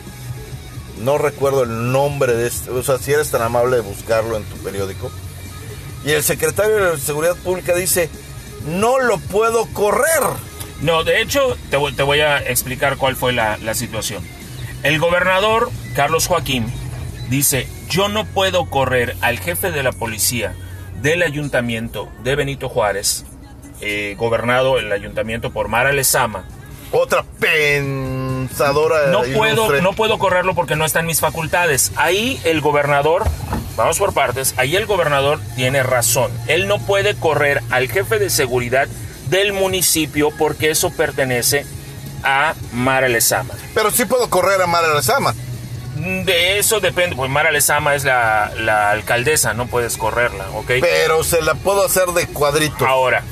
no recuerdo el nombre de este, o sea, si eres tan amable de buscarlo en tu periódico, y el secretario de Seguridad Pública dice, no lo puedo correr. No, de hecho, te voy, te voy a explicar cuál fue la, la situación. El gobernador, Carlos Joaquín, dice, yo no puedo correr al jefe de la policía del ayuntamiento de Benito Juárez, eh, gobernado el ayuntamiento por Mara Lezama, Otra pensadora no puedo, ilustre. no puedo correrlo porque no está en mis facultades. Ahí el gobernador, vamos por partes, ahí el gobernador tiene razón. Él no puede correr al jefe de seguridad del municipio porque eso pertenece a Mara Lezama. Pero sí puedo correr a Mara Lezama. De eso depende, pues Mara Lezama es la, la alcaldesa, no puedes correrla, ¿ok? Pero se la puedo hacer de cuadrito. Ahora,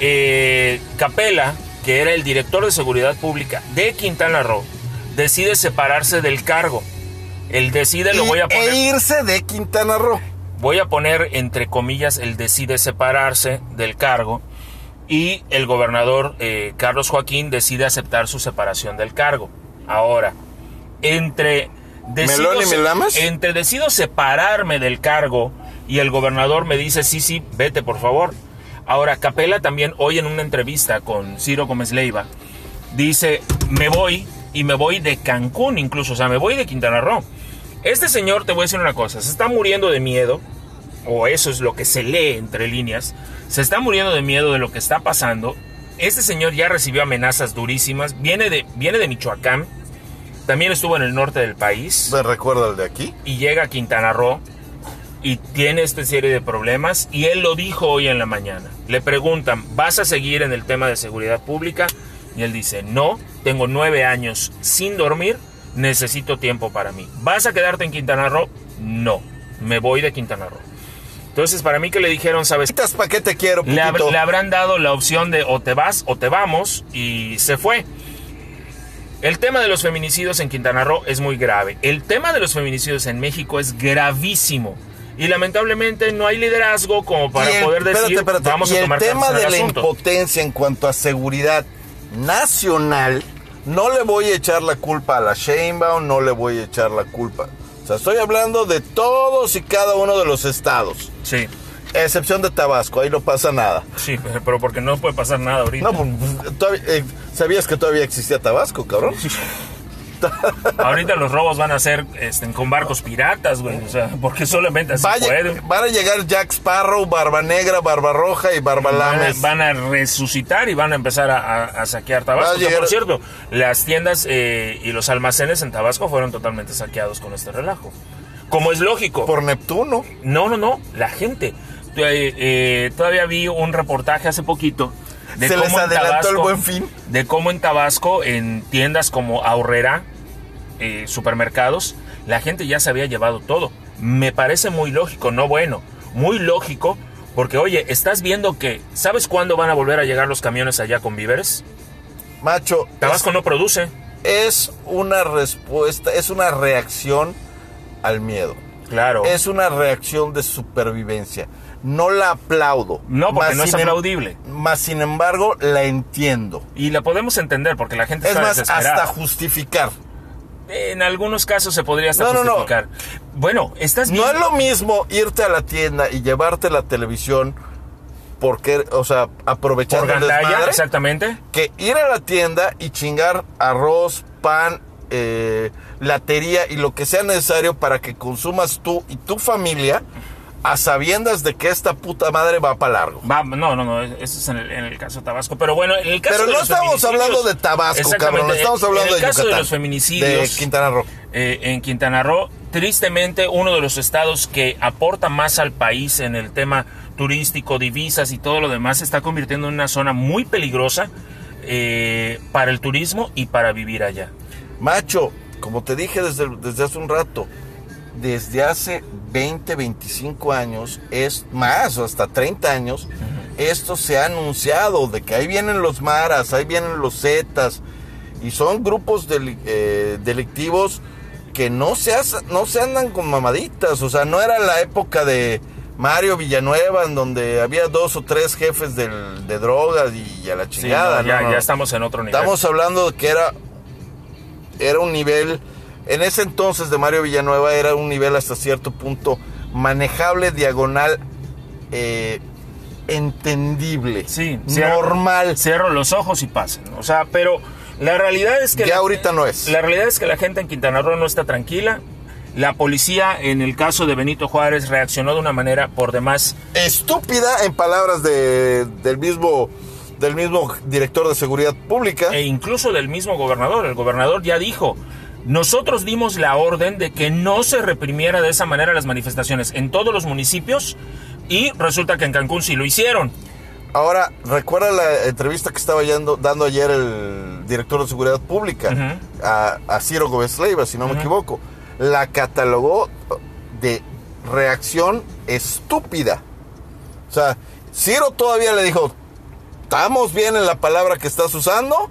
eh, Capela, que era el director de seguridad pública de Quintana Roo, decide separarse del cargo. Él decide, lo Y- voy a poner, E irse de Quintana Roo. voy a poner entre comillas, él decide separarse del cargo y el gobernador eh, Carlos Joaquín decide aceptar su separación del cargo. Ahora, entre decido, entre decido separarme del cargo y el gobernador me dice, sí, sí, vete por favor. Ahora, Capela también hoy en una entrevista con Ciro Gómez Leiva dice, me voy y me voy de Cancún incluso, o sea, me voy de Quintana Roo. Este señor, te voy a decir una cosa, se está muriendo de miedo, o eso es lo que se lee entre líneas, se está muriendo de miedo de lo que está pasando. Este señor ya recibió amenazas durísimas, viene de, viene de Michoacán, también estuvo en el norte del país ¿Me recuerda el de aquí? y llega a Quintana Roo y tiene esta serie de problemas y él lo dijo hoy en la mañana. Le preguntan, ¿vas a seguir en el tema de seguridad pública? Y él dice, no, tengo nueve años sin dormir, necesito tiempo para mí. ¿Vas a quedarte en Quintana Roo? No, me voy de Quintana Roo. Entonces, para mí que le dijeron, ¿sabes? ¿Para qué te quiero, Le, hab- le habrán dado la opción de o te vas o te vamos y se fue. El tema de los feminicidios en Quintana Roo es muy grave. El tema de los feminicidios en México es gravísimo. Y lamentablemente no hay liderazgo como para el- poder decir espérate, espérate. vamos y a tomar el tema de el la asunto". impotencia en cuanto a seguridad nacional, no le voy a echar la culpa a la Sheinbaum, no le voy a echar la culpa. O sea, estoy hablando de todos y cada uno de los estados, Sí, excepción de Tabasco, ahí no pasa nada. sí, pero porque no puede pasar nada ahorita. No, pues, todavía- eh, ¿sabías que todavía existía Tabasco, cabrón? Ahorita los robos van a ser este, con barcos piratas, güey. O sea, porque solamente así Vaya- pueden. van a llegar Jack Sparrow, Barba Negra, Barba Roja y Barba Van a, Lames. van a resucitar y van a empezar a, a- a saquear Tabasco. O sea, por cierto, las tiendas eh, y los almacenes en Tabasco fueron totalmente saqueados con este relajo. Como es lógico. Por Neptuno. No, no, no, la gente. Eh, eh, todavía vi un reportaje hace poquito de Se les cómo en adelantó el Tabasco- Buen Fin. De cómo en Tabasco, en tiendas como Aurrera, eh, supermercados, la gente ya se había llevado todo. Me parece muy lógico, no bueno, muy lógico, porque oye, estás viendo que, ¿sabes cuándo van a volver a llegar los camiones allá con víveres? Macho, Tabasco no produce. es una respuesta, es una reacción al miedo. Claro. Es una reacción de supervivencia. No la aplaudo. No, porque no es em- aplaudible. Más sin embargo, la entiendo. Y la podemos entender porque la gente Es está más, desesperada. hasta justificar. En algunos casos se podría hasta No, no, no. Bueno, estás No viendo... es lo mismo irte a la tienda y llevarte la televisión porque, o sea, por aprovechando el gandalla, desmadre, exactamente. que ir a la tienda y chingar arroz, pan, eh, latería y lo que sea necesario para que consumas tú y tu familia a sabiendas de que esta puta madre va para largo. Va, no, no, no, eso es en el, en el caso de Tabasco. Pero bueno, en el caso Pero de no los estamos hablando de Tabasco, cabrón, estamos hablando en el de caso Yucatán. de los feminicidios De Quintana Roo. eh, en Quintana Roo, tristemente uno de los estados que aporta más al país en el tema turístico, divisas y todo lo demás, se está convirtiendo en una zona muy peligrosa eh, para el turismo y para vivir allá. Macho, como te dije desde, desde hace un rato, desde hace 20, 25 años, es más, o hasta 30 años, esto se ha anunciado de que ahí vienen los maras, ahí vienen los zetas, y son grupos eh, delictivos que no se, hace- no se andan con mamaditas, o sea, no era la época de Mario Villanueva en donde había dos o tres jefes del- de drogas y a la Sí, chingada. no, ya, no. ya estamos en otro nivel. Estamos hablando de que era, era un nivel, en ese entonces de Mario Villanueva era un nivel hasta cierto punto manejable, diagonal, eh, entendible, Sí, cierro- normal. Cierro los ojos y pasen. O sea, pero la realidad es que... Ya la- ahorita no es. La realidad es que la gente en Quintana Roo no está tranquila. La policía, en el caso de Benito Juárez, reaccionó de una manera por demás. Estúpida, en palabras de- del mismo del mismo director de seguridad pública. e incluso del mismo gobernador. El gobernador ya dijo, nosotros dimos la orden de que no se reprimiera de esa manera las manifestaciones en todos los municipios y resulta que en Cancún sí lo hicieron. Ahora, recuerda la entrevista que estaba yendo- dando ayer el director de seguridad pública a Ciro Gómez Leiva, si no me equivoco. La catalogó de reacción estúpida. O sea, Ciro todavía le dijo, estamos bien en la palabra que estás usando,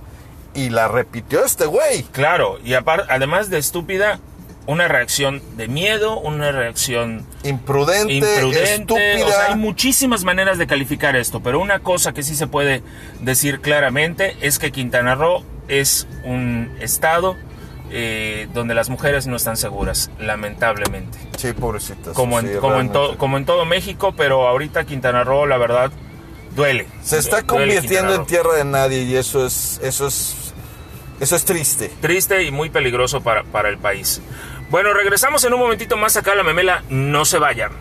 y la repitió este güey. Claro, y además de estúpida, una reacción de miedo, una reacción Imprudente, imprudente. estúpida. O sea, hay muchísimas maneras de calificar esto, pero una cosa que sí se puede decir claramente es que Quintana Roo es un estado eh, donde las mujeres no están seguras, lamentablemente. Sí, pobrecitas. Como en, sí, como, en to- realmente. como en todo México, pero ahorita Quintana Roo, la verdad, duele. Se está Duele convirtiendo en tierra de nadie y eso es, eso es, eso es triste. Triste y muy peligroso para, para el país. Bueno, regresamos en un momentito más acá a la memela. No se vayan.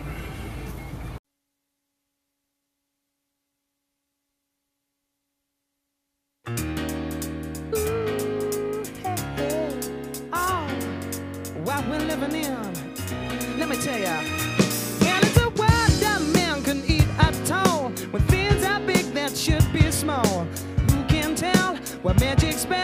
Oh, should be small. Who can tell what magic spells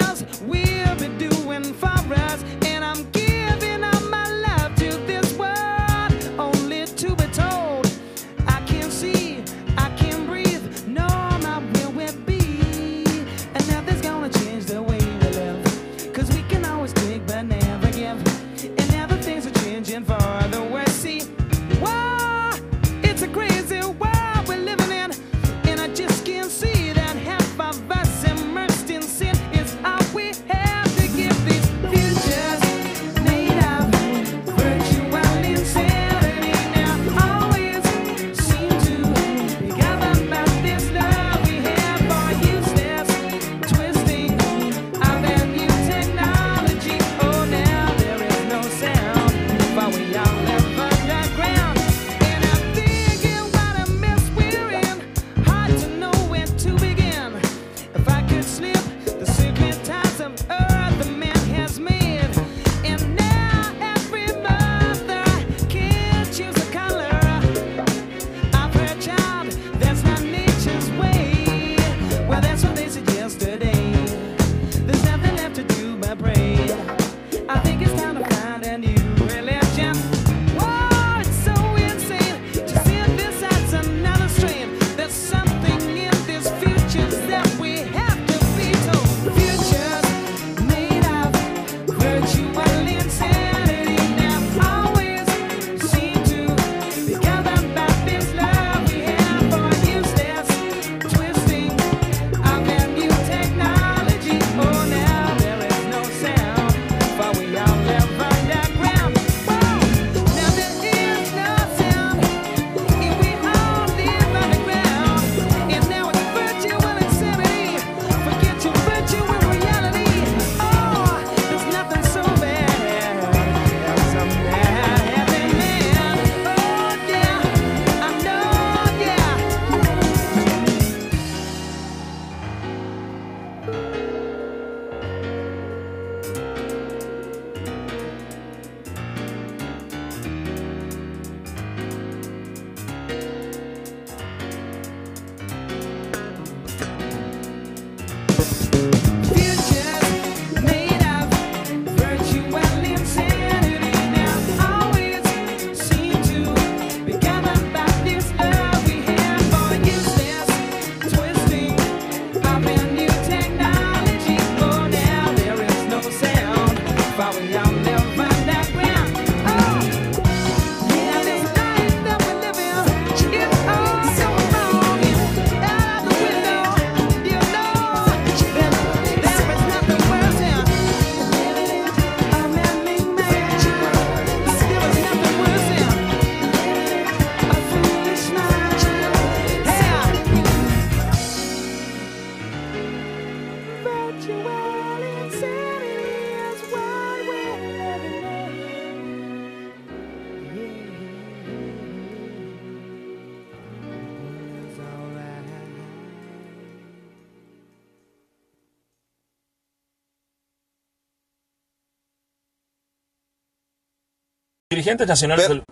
dirigentes nacionales Pero- del...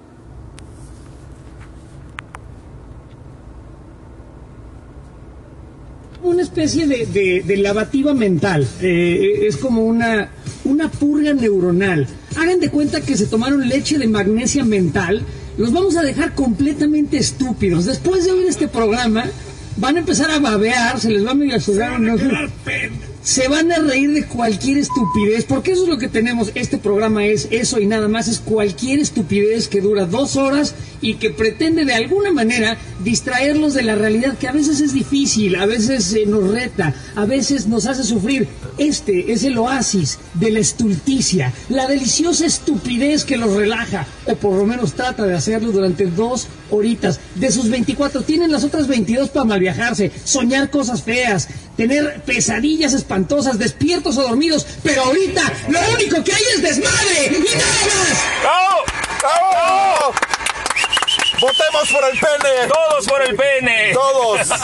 una especie de, de- de lavativa mental. Eh, es como una, una purga neuronal. Hagan de cuenta que se tomaron leche de magnesia mental. Los vamos a dejar completamente estúpidos. Después de oír este programa, van a empezar a babear, se les va a medio a sudar. Se van a reír de cualquier estupidez, porque eso es lo que tenemos. Este programa es eso y nada más, es cualquier estupidez que dura dos horas y que pretende de alguna manera distraerlos de la realidad, que a veces es difícil, a veces nos reta, a veces nos hace sufrir. Este es el oasis de la estulticia, la deliciosa estupidez que los relaja, o por lo menos trata de hacerlo durante dos horitas. De sus 24, tienen las otras 22 para malviajarse, soñar cosas feas, tener pesadillas espantosas, despiertos o dormidos, pero ahorita lo único que hay es desmadre y nada más. ¡Bravo! ¡Bravo! ¡Votemos por el pene! ¡Todos por el pene! ¡Todos!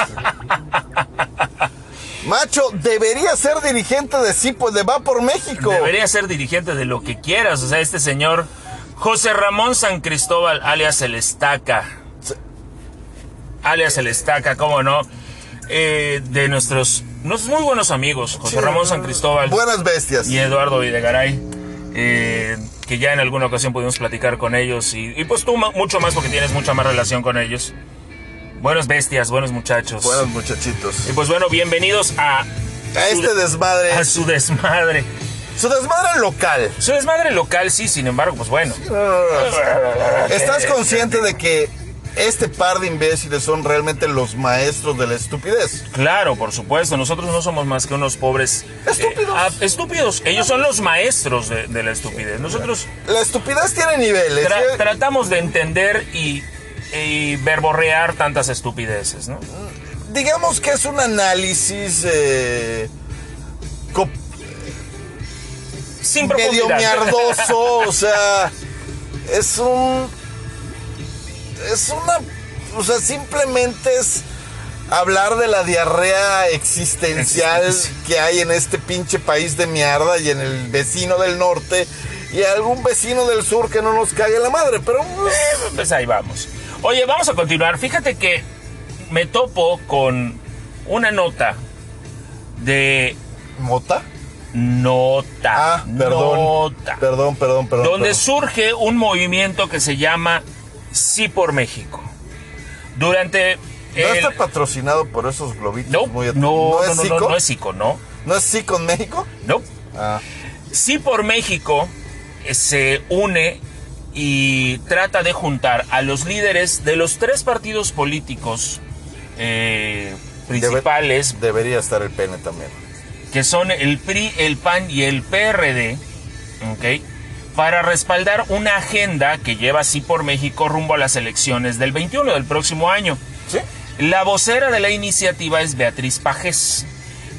Macho, debería ser dirigente de Cipo, de Va por México. Debería ser dirigente de lo que quieras. O sea, este señor José Ramón San Cristóbal, alias El Estaca. Alias El Estaca, cómo no. Eh, de nuestros, nuestros muy buenos amigos, José Ramón San Cristóbal Buenas bestias. y Eduardo Videgaray. eh, que ya en alguna ocasión pudimos platicar con ellos. Y, y pues tú mucho más porque tienes mucha más relación con ellos. Buenos bestias, buenos muchachos. Buenos muchachitos. Y pues bueno, bienvenidos a, A este desmadre. a su desmadre. Su desmadre local. Su desmadre local, sí, sin embargo, pues bueno. ¿Estás consciente de que este par de imbéciles son realmente los maestros de la estupidez? Claro, por supuesto, nosotros no somos más que unos pobres... Estúpidos. eh, ah, estúpidos. Ellos son los maestros de, de la estupidez. Nosotros La estupidez tiene niveles. tra- ¿sí? tratamos de entender y, y verborrear tantas estupideces, ¿no? Digamos que es un análisis eh, Sin medio miardoso, o sea, es un... Es una... O sea, simplemente es hablar de la diarrea existencial Existencia. que hay en este pinche país de mierda y en el vecino del norte y algún vecino del sur que no nos cague la madre, pero... Pues ahí vamos. Oye, vamos a continuar. Fíjate que me topo con una nota de ¿Mota? nota. Ah, perdón. Nota. Perdón, perdón, perdón. donde perdón. surge un movimiento que se llama Sí por México. Durante ¿No está patrocinado por esos globitos no, muy no, no, ¿No es no, no, Zico? no es Zico, no. ¿No es Zico en México? No. Ah. Sí por México eh, se une y trata de juntar a los líderes de los tres partidos políticos eh, principales, Debe- debería estar el pene también. que son el PRI, el PAN y el PRD, ¿ok? Para respaldar una agenda que lleva así por México rumbo a las elecciones del 21 del próximo año. ¿Sí? La vocera de la iniciativa es Beatriz Pajes.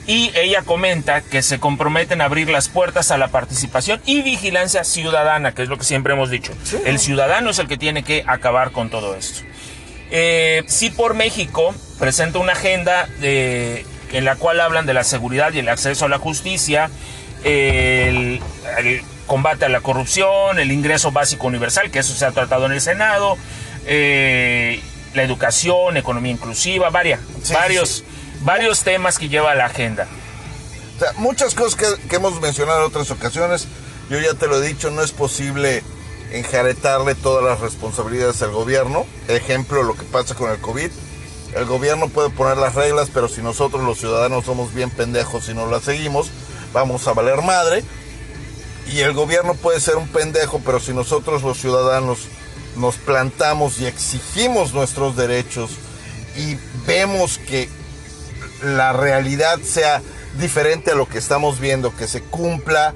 Y ella comenta que se comprometen a abrir las puertas a la participación y vigilancia ciudadana, que es lo que siempre hemos dicho. Sí. El ciudadano es el que tiene que acabar con todo esto. Eh, sí por México presenta una agenda de- en la cual hablan de la seguridad y el acceso a la justicia, el, el combate a la corrupción, el ingreso básico universal, que eso se ha tratado en el Senado, eh, la educación, economía inclusiva, varias, Sí, varios, sí, varios temas que lleva la agenda. O sea, muchas cosas que, que hemos mencionado en otras ocasiones, yo ya te lo he dicho, no es posible enjaretarle todas las responsabilidades al gobierno. Ejemplo, lo que pasa con el COVID. El gobierno puede poner las reglas, pero si nosotros los ciudadanos somos bien pendejos y no las seguimos, vamos a valer madre. Y el gobierno puede ser un pendejo, pero si nosotros los ciudadanos nos plantamos y exigimos nuestros derechos y vemos que la realidad sea diferente a lo que estamos viendo, que se cumpla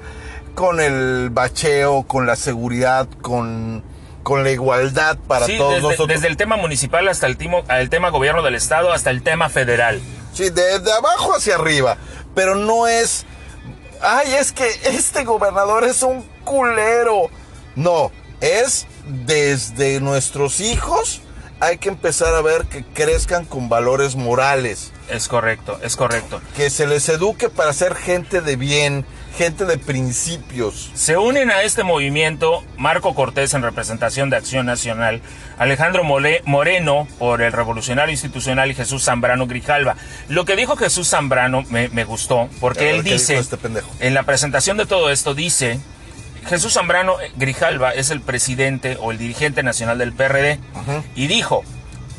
con el bacheo, con la seguridad, con, con la igualdad para Sí, todos desde, nosotros. desde el tema municipal hasta el, timo- el tema gobierno del estado hasta el tema federal. Sí, de, de abajo hacia arriba. Pero no es. Ay, es que este gobernador es un culero. No, es desde nuestros hijos. Hay que empezar a ver que crezcan con valores morales. Es correcto, es correcto. Que se les eduque para ser gente de bien. Gente de principios. Se unen a este movimiento Marco Cortés en representación de Acción Nacional, Alejandro Moreno por el Revolucionario Institucional y Jesús Zambrano Grijalva. Lo que dijo Jesús Zambrano me, me gustó, porque ver, él ¿qué dice, este pendejo? en la presentación de todo esto, dice, Jesús Zambrano Grijalva es el presidente o el dirigente nacional del PRD, y dijo,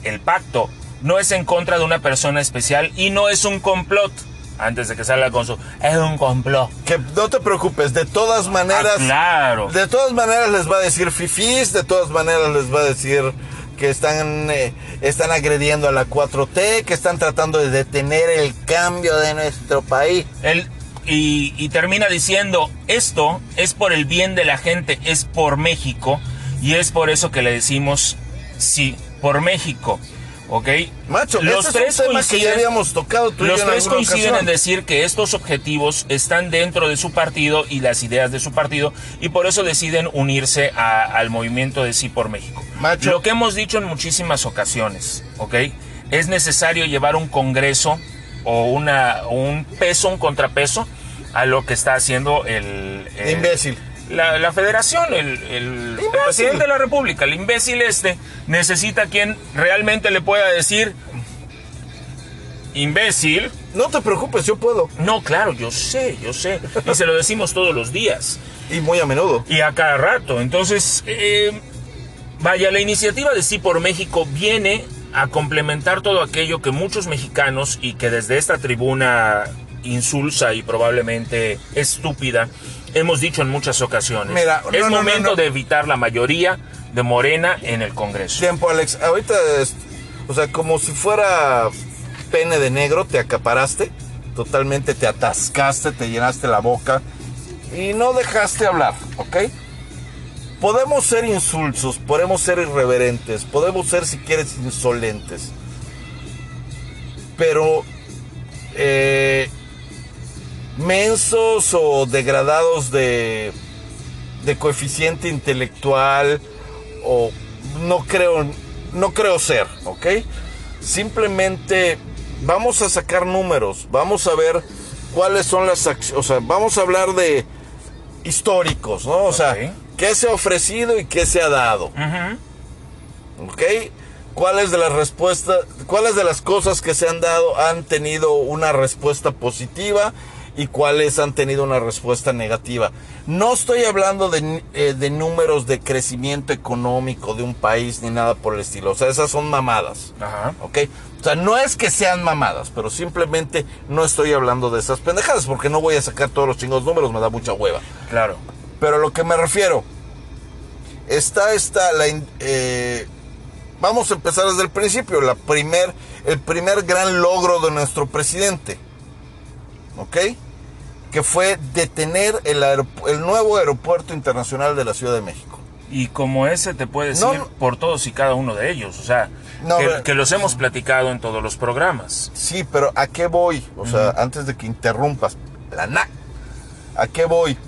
el pacto no es en contra de una persona especial y no es un complot. Antes de que salga con su, es un complot. Que no te preocupes, de todas maneras. Ah, claro. De todas maneras les va a decir fifís, de todas maneras les va a decir que están, eh, están agrediendo a la 4T, que están tratando de detener el cambio de nuestro país. Él, y, y termina diciendo, esto es por el bien de la gente, es por México, y es por eso que le decimos sí, por México. ¿Ok? Macho, ese es un tema que ya habíamos tocado tú los tres coinciden ocasión. en decir que estos objetivos están dentro de su partido y las ideas de su partido, y por eso deciden unirse a- al movimiento de Sí por México. Macho. Lo que hemos dicho en muchísimas ocasiones, ¿ok? Es necesario llevar un congreso o una, un peso, un contrapeso a lo que está haciendo el... el- Imbécil. La, la federación, el, el- el presidente de la república, el imbécil este, necesita quien realmente le pueda decir, imbécil, No te preocupes, yo puedo. no, claro, yo sé, yo sé. Y se lo decimos todos los días. Y muy a menudo. Y a cada rato. Entonces, eh, vaya, la iniciativa de Sí por México viene a complementar todo aquello que muchos mexicanos y que desde esta tribuna insulsa y probablemente estúpida hemos dicho en muchas ocasiones. Mira, es no, momento no. de evitar la mayoría de Morena en el Congreso. Tiempo, Alex. Ahorita, es- o sea, como si fuera pene de negro, te acaparaste, totalmente te atascaste, te llenaste la boca y no dejaste hablar, ¿ok? Podemos ser insulsos, podemos ser irreverentes, podemos ser, si quieres, insolentes. Pero, eh, mensos o degradados de, de coeficiente intelectual o no creo no creo ser, ¿ok? Simplemente vamos a sacar números, vamos a ver cuáles son las acciones, o sea, vamos a hablar de históricos, ¿no? O sea, qué se ha ofrecido y qué se ha dado. ¿ok? ¿Cuáles de las respuestas, cuáles de las cosas que se han dado han tenido una respuesta positiva y cuáles han tenido una respuesta negativa? No estoy hablando de, eh, de números de crecimiento económico de un país ni nada por el estilo. O sea, esas son mamadas. Ajá. ¿Ok? O sea, no es que sean mamadas, pero simplemente no estoy hablando de esas pendejadas porque no voy a sacar todos los chingos números, me da mucha hueva. Claro. Pero a lo que me refiero, está esta, la, eh, vamos a empezar desde el principio, la primer, el primer gran logro de nuestro presidente, ¿ok? Que fue detener el, nuevo aeropuerto internacional de la Ciudad de México. Y como ese te puede decir No, por todos y cada uno de ellos. O sea, No, que, pero- que los hemos platicado en todos los programas. Sí, pero ¿a qué voy? O sea, antes de que interrumpas, la na- ¿a qué voy?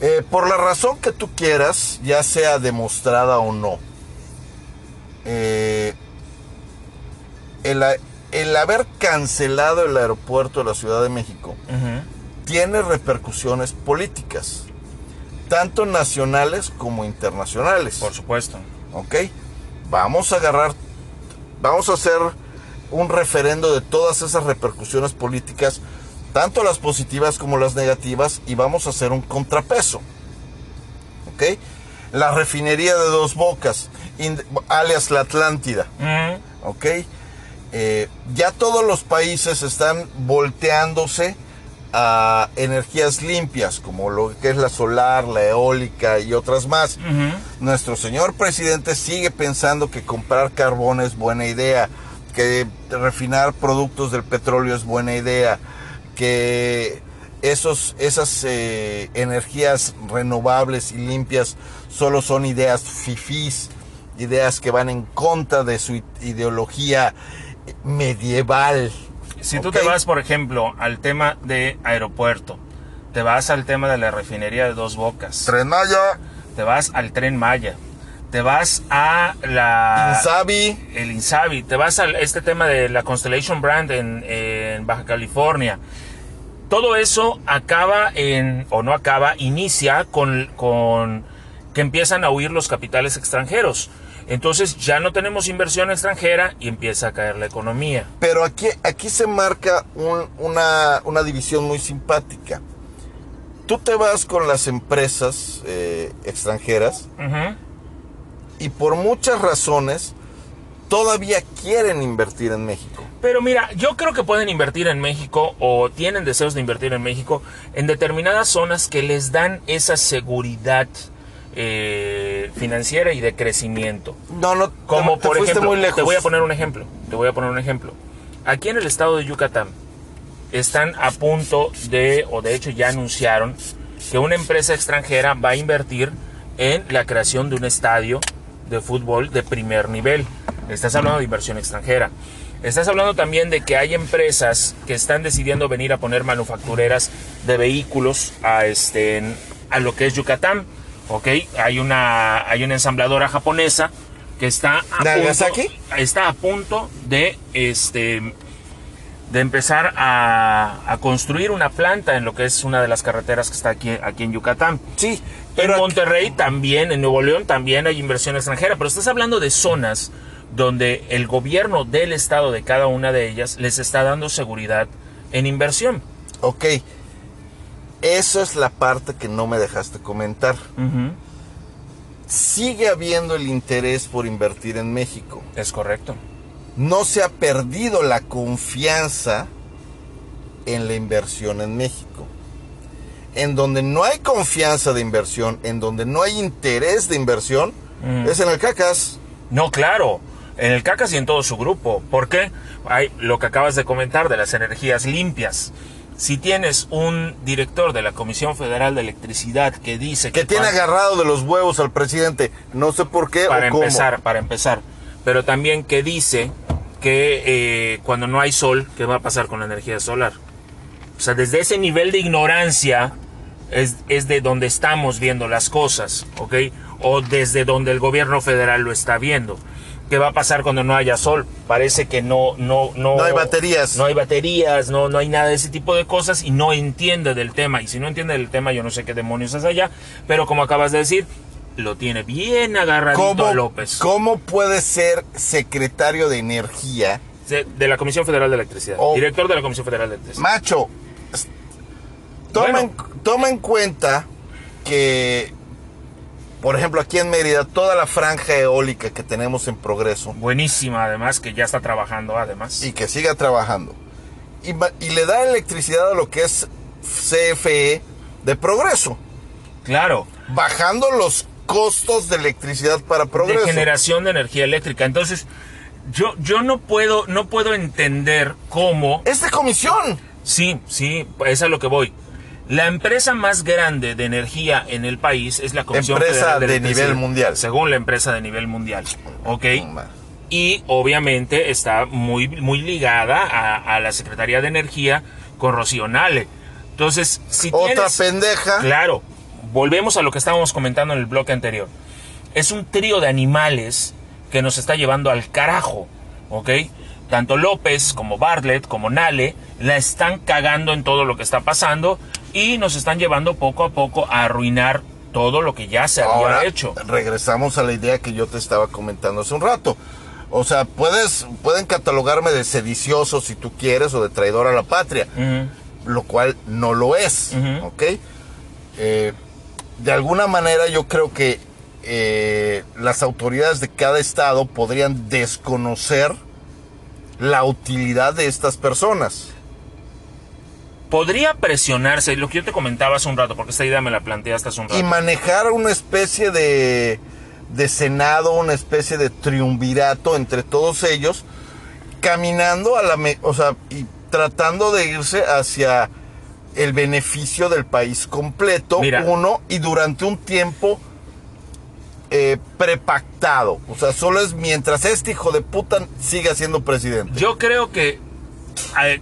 Eh, por la razón que tú quieras, ya sea demostrada o no, eh, el, el haber cancelado el aeropuerto de la Ciudad de México tiene repercusiones políticas, tanto nacionales como internacionales. Por supuesto. ¿ok? Vamos a agarrar, vamos a hacer un referendo de todas esas repercusiones políticas, tanto las positivas como las negativas, y vamos a hacer un contrapeso, ¿ok? La refinería de dos bocas, alias la Atlántida. ¿ok? Eh, ya todos los países están volteándose a energías limpias, como lo que es la solar, la eólica y otras más. Nuestro señor presidente sigue pensando que comprar carbón es buena idea, que refinar productos del petróleo es buena idea, que esos, esas eh, energías renovables y limpias solo son ideas fifís, ideas que van en contra de su ideología medieval. Si tú te vas, por ejemplo, al tema de aeropuerto, te vas al tema de la refinería de Dos Bocas, Tren Maya, te vas al tren Maya, te vas a la Insabi, el Insabi, te vas a este tema de la Constellation Brand en, en Baja California. todo eso acaba en, o no acaba, inicia con, con que empiezan a huir los capitales extranjeros. Entonces ya no tenemos inversión extranjera y empieza a caer la economía. Pero aquí, aquí se marca un- una, una división muy simpática. Tú te vas con las empresas eh, extranjeras y por muchas razones todavía quieren invertir en México. Pero mira, yo creo que pueden invertir en México o tienen deseos de invertir en México en determinadas zonas que les dan esa seguridad eh, financiera y de crecimiento. No, no, Como te por fuiste ejemplo, muy lejos. te voy a poner un ejemplo. Te voy a poner un ejemplo. Aquí en el estado de Yucatán están a punto de, o de hecho ya anunciaron, que una empresa extranjera va a invertir en la creación de un estadio de fútbol de primer nivel. Estás hablando de inversión extranjera. Estás hablando también de que hay empresas que están decidiendo venir a poner manufactureras de vehículos a, este, a lo que es Yucatán. ¿Ok? Hay una, hay una ensambladora japonesa que está a, ¿Nagasaki? punto, está a punto de este, de empezar a, a construir una planta en lo que es una de las carreteras que está aquí, aquí en Yucatán. Sí, En pero Monterrey también, en Nuevo León también hay inversión extranjera, pero estás hablando de zonas donde el gobierno del estado de cada una de ellas les está dando seguridad en inversión. ok. Esa es la parte que no me dejaste comentar. Sigue habiendo el interés por invertir en México. Es correcto. No se ha perdido la confianza en la inversión en México. En donde no hay confianza de inversión, en donde no hay interés de inversión, Mm. es en el cacas. No, claro. En el CACAS y en todo su grupo. ¿Por qué? Hay lo que acabas de comentar de las energías limpias. Si tienes un director de la Comisión Federal de Electricidad que dice Que tiene agarrado de los huevos al presidente. No sé por qué para o cómo. empezar, para empezar, pero también que dice que eh, cuando no hay sol, ¿qué va a pasar con la energía solar? O sea, desde ese nivel de ignorancia es, es de donde estamos viendo las cosas, ¿ok? O desde donde el gobierno federal lo está viendo. ¿Qué va a pasar cuando no haya sol? Parece que no, no, no. No hay baterías. No hay baterías, no, no hay nada de ese tipo de cosas y no entiende del tema. Y si no entiende del tema, yo no sé qué demonios es allá. Pero como acabas de decir, lo tiene bien agarradito a ¿Cómo, López. ¿Cómo puede ser secretario de energía? De, de la Comisión Federal de Electricidad. Oh. Director de la Comisión Federal de Electricidad. Macho, toma, Bueno. en, toma en cuenta que, por ejemplo, aquí en Mérida, toda la franja eólica que tenemos en progreso Buenísima, además, que ya está trabajando, además. y que siga trabajando, y, le da electricidad a lo que es CFE de progreso, Claro. bajando los costos de electricidad para progreso. De generación de energía eléctrica. Entonces, yo, yo no puedo, no puedo entender cómo. Es de comisión. Sí, sí, es a lo que voy. La empresa más grande de energía en el país es la Comisión Empresa Federal de, de nivel mundial. Según la empresa de nivel mundial. ¿Ok? Y obviamente está muy, muy ligada a, a la Secretaría de Energía con Rocío Nale. Entonces, si Otra tienes- pendeja. Claro, volvemos a lo que estábamos comentando en el bloque anterior. Es un trío de animales que nos está llevando al carajo, ¿ok? Tanto López como Bartlett como Nale la están cagando en todo lo que está pasando y nos están llevando poco a poco a arruinar todo lo que ya se Ahora había hecho. regresamos a la idea que yo te estaba comentando hace un rato. O sea, puedes, pueden catalogarme de sedicioso si tú quieres o de traidor a la patria, lo cual no lo es. ¿ok? Eh, de alguna manera yo creo que eh, las autoridades de cada estado podrían desconocer la utilidad de estas personas. Podría presionarse, lo que yo te comentaba hace un rato, porque esta idea me la planteaste hace un rato. y manejar una especie de, de senado, una especie de triunvirato entre todos ellos, caminando a la, o sea, y tratando de irse hacia el beneficio del país completo, Mira. uno, y durante un tiempo eh, prepactado. O sea, solo es mientras este hijo de puta siga siendo presidente. Yo creo que eh,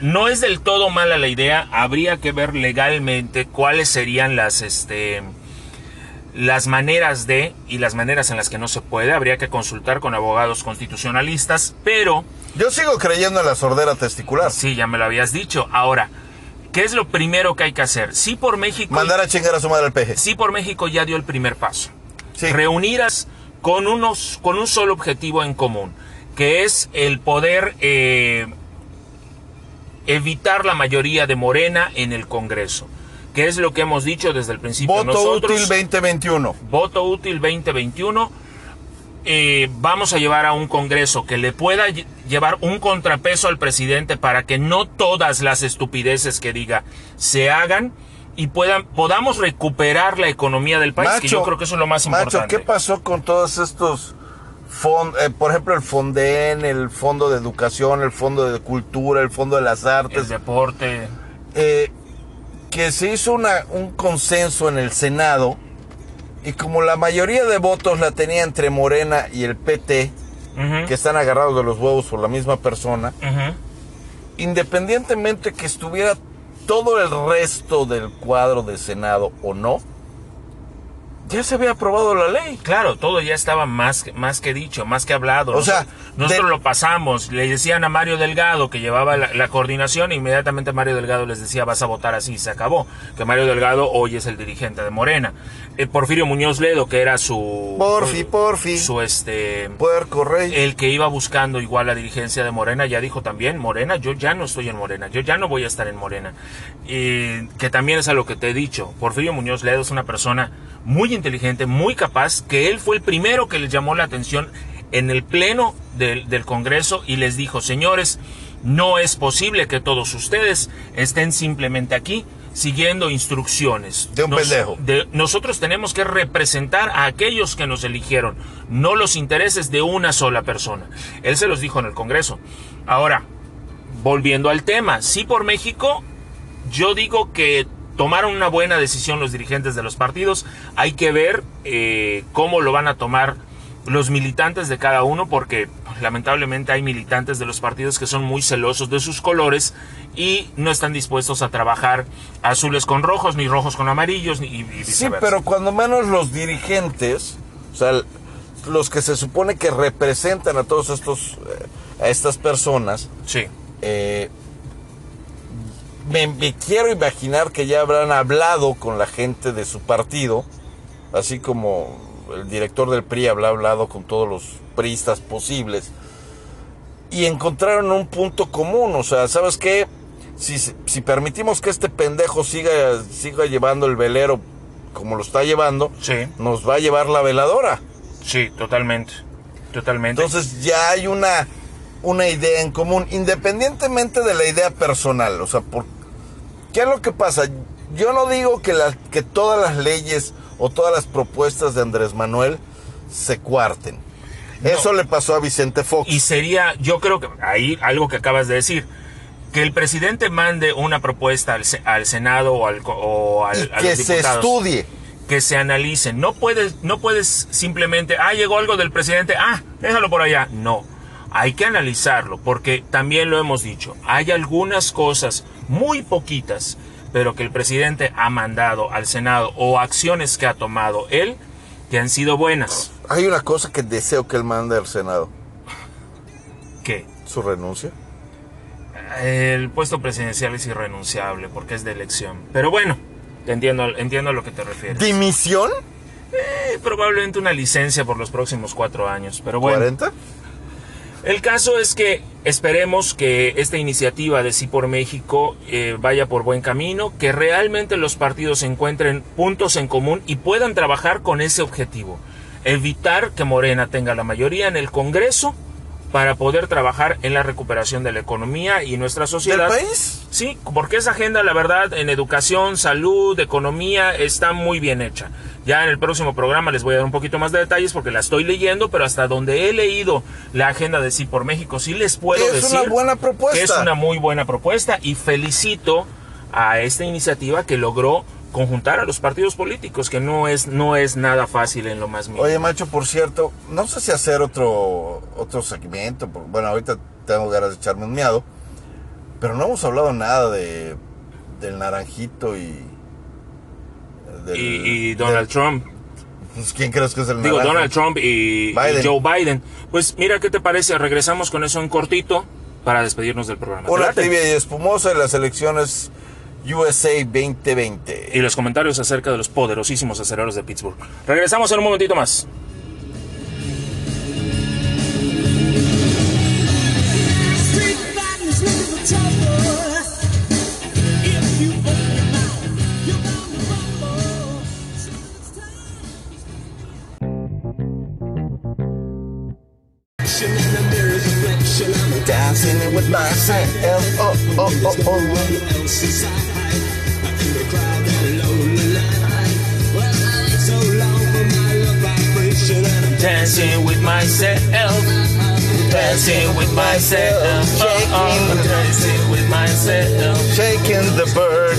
no es del todo mala la idea. Habría que ver legalmente cuáles serían las, este, las maneras de y las maneras en las que no se puede. Habría que consultar con abogados constitucionalistas, pero Yo sigo creyendo en la sordera testicular. sí, ya me lo habías dicho. Ahora, ¿Qué es lo primero que hay que hacer? Sí por México. Mandar a chingar a su madre al peje. Sí por México ya dio el primer paso. Sí. Reunirás con, unos, con un solo objetivo en común, que es el poder eh, evitar la mayoría de Morena en el Congreso, que es lo que hemos dicho desde el principio. Voto Nosotros, útil 2021. voto útil 2021. eh, vamos a llevar a un Congreso que le pueda lle- llevar un contrapeso al presidente para que no todas las estupideces que diga se hagan y puedan podamos recuperar la economía del país, que yo creo que eso es lo más Macho, importante. ¿qué pasó con todos estos fondos? por ejemplo, el Fonden, el Fondo de Educación, el Fondo de Cultura, el Fondo de las El Artes. deporte. eh, que se hizo una, un consenso en el Senado y como la mayoría de votos la tenía entre Morena y el PT, Ujú, que están agarrados de los huevos por la misma persona, ujú. independientemente que estuviera todo el resto del cuadro de Senado o no, ya se había aprobado la ley. Claro, todo ya estaba más, que- más que dicho, más que hablado. O sea, nosotros, de- lo pasamos. Le decían a Mario Delgado que llevaba la, la coordinación e inmediatamente Mario Delgado les decía vas a votar así, se acabó. Que Mario Delgado hoy es el dirigente de Morena. Eh, Porfirio Muñoz Ledo, que era su... Porfi, porfi. Su este... Puerco Rey. El que iba buscando igual la dirigencia de Morena ya dijo también, Morena, yo ya no estoy en Morena, yo ya no voy a estar en Morena. Y que también es a lo que te he dicho. Porfirio Muñoz Ledo es una persona muy inteligente, muy capaz, que él fue el primero que les llamó la atención en el pleno del, del Congreso y les dijo, señores, no es posible que todos ustedes estén simplemente aquí siguiendo instrucciones. De un pendejo. de- nosotros tenemos que representar a aquellos que nos eligieron, no los intereses de una sola persona. Él se los dijo en el Congreso. Ahora, volviendo al tema, sí por México, yo digo que tomaron una buena decisión los dirigentes de los partidos. Hay que ver eh, cómo lo van a tomar los militantes de cada uno, porque pues, lamentablemente hay militantes de los partidos que son muy celosos de sus colores y no están dispuestos a trabajar azules con rojos, ni rojos con amarillos, ni y Sí, pero cuando menos los dirigentes, o sea, los que se supone que representan a todos estos, eh, a estas personas, Sí, eh, me, me quiero imaginar que ya habrán hablado con la gente de su partido, así como el director del PRI habrá hablado con todos los priistas posibles, y encontraron un punto común, o sea, ¿sabes qué? Si, si permitimos que este pendejo siga, siga llevando el velero como lo está llevando, sí, nos va a llevar la veladora. sí, totalmente. Totalmente. Entonces ya hay una, una idea en común, independientemente de la idea personal. O sea, por, ¿qué es lo que pasa? Yo no digo que, la- que todas las leyes o todas las propuestas de Andrés Manuel se cuarten. Eso le pasó a Vicente Fox. Y sería, yo creo que ahí algo que acabas de decir, que el presidente mande una propuesta al, al Senado o al, co- o al Y a que los se estudie. que se analicen. No puedes, no puedes simplemente, ah, llegó algo del presidente, ah, déjalo por allá. No, hay que analizarlo, porque también lo hemos dicho, hay algunas cosas muy poquitas, pero que el presidente ha mandado al Senado o acciones que ha tomado él que han sido buenas. Hay una cosa que deseo que él mande al Senado. ¿Qué? Su renuncia. El puesto presidencial es irrenunciable porque es de elección. Pero bueno, entiendo, entiendo a lo que te refieres. ¿Dimisión? Eh, probablemente una licencia por los próximos cuatro años. Pero bueno, ¿40? El caso es que esperemos que esta iniciativa de Sí por México eh, vaya por buen camino, que realmente los partidos encuentren puntos en común y puedan trabajar con ese objetivo. Evitar que Morena tenga la mayoría en el Congreso para poder trabajar en la recuperación de la economía y nuestra ¿Del sociedad. país? Sí, porque esa agenda, la verdad, en educación, salud, economía, está muy bien hecha. Ya en el próximo programa les voy a dar un poquito más de detalles porque la estoy leyendo, pero hasta donde he leído la agenda de Sí por México, sí les puedo Es decir una buena propuesta. que es una muy buena propuesta y felicito a esta iniciativa que logró conjuntar a los partidos políticos, que no es, no es nada fácil en lo más mínimo. Oye, macho, por cierto, no sé si hacer otro otro segmento. Bueno, ahorita tengo ganas de echarme un miado. Pero no hemos hablado nada de del naranjito y. del- y, y Donald del- Trump. pues, ¿Quién crees que es el Digo, naranjo? Donald Trump y, y Biden. Joe Biden. Pues mira, ¿qué te parece? Regresamos con eso en cortito para despedirnos del programa. ¿Te Una tibia y espumosa en las elecciones USA 2020. y los comentarios acerca de los poderosísimos aceleros de Pittsburgh. Regresamos en un momentito más. Dancing with myself. Oh, oh, oh, oh. Dancing with myself. Dancing with myself. Shaking. Oh, oh, dancing with myself. Shaking the bird.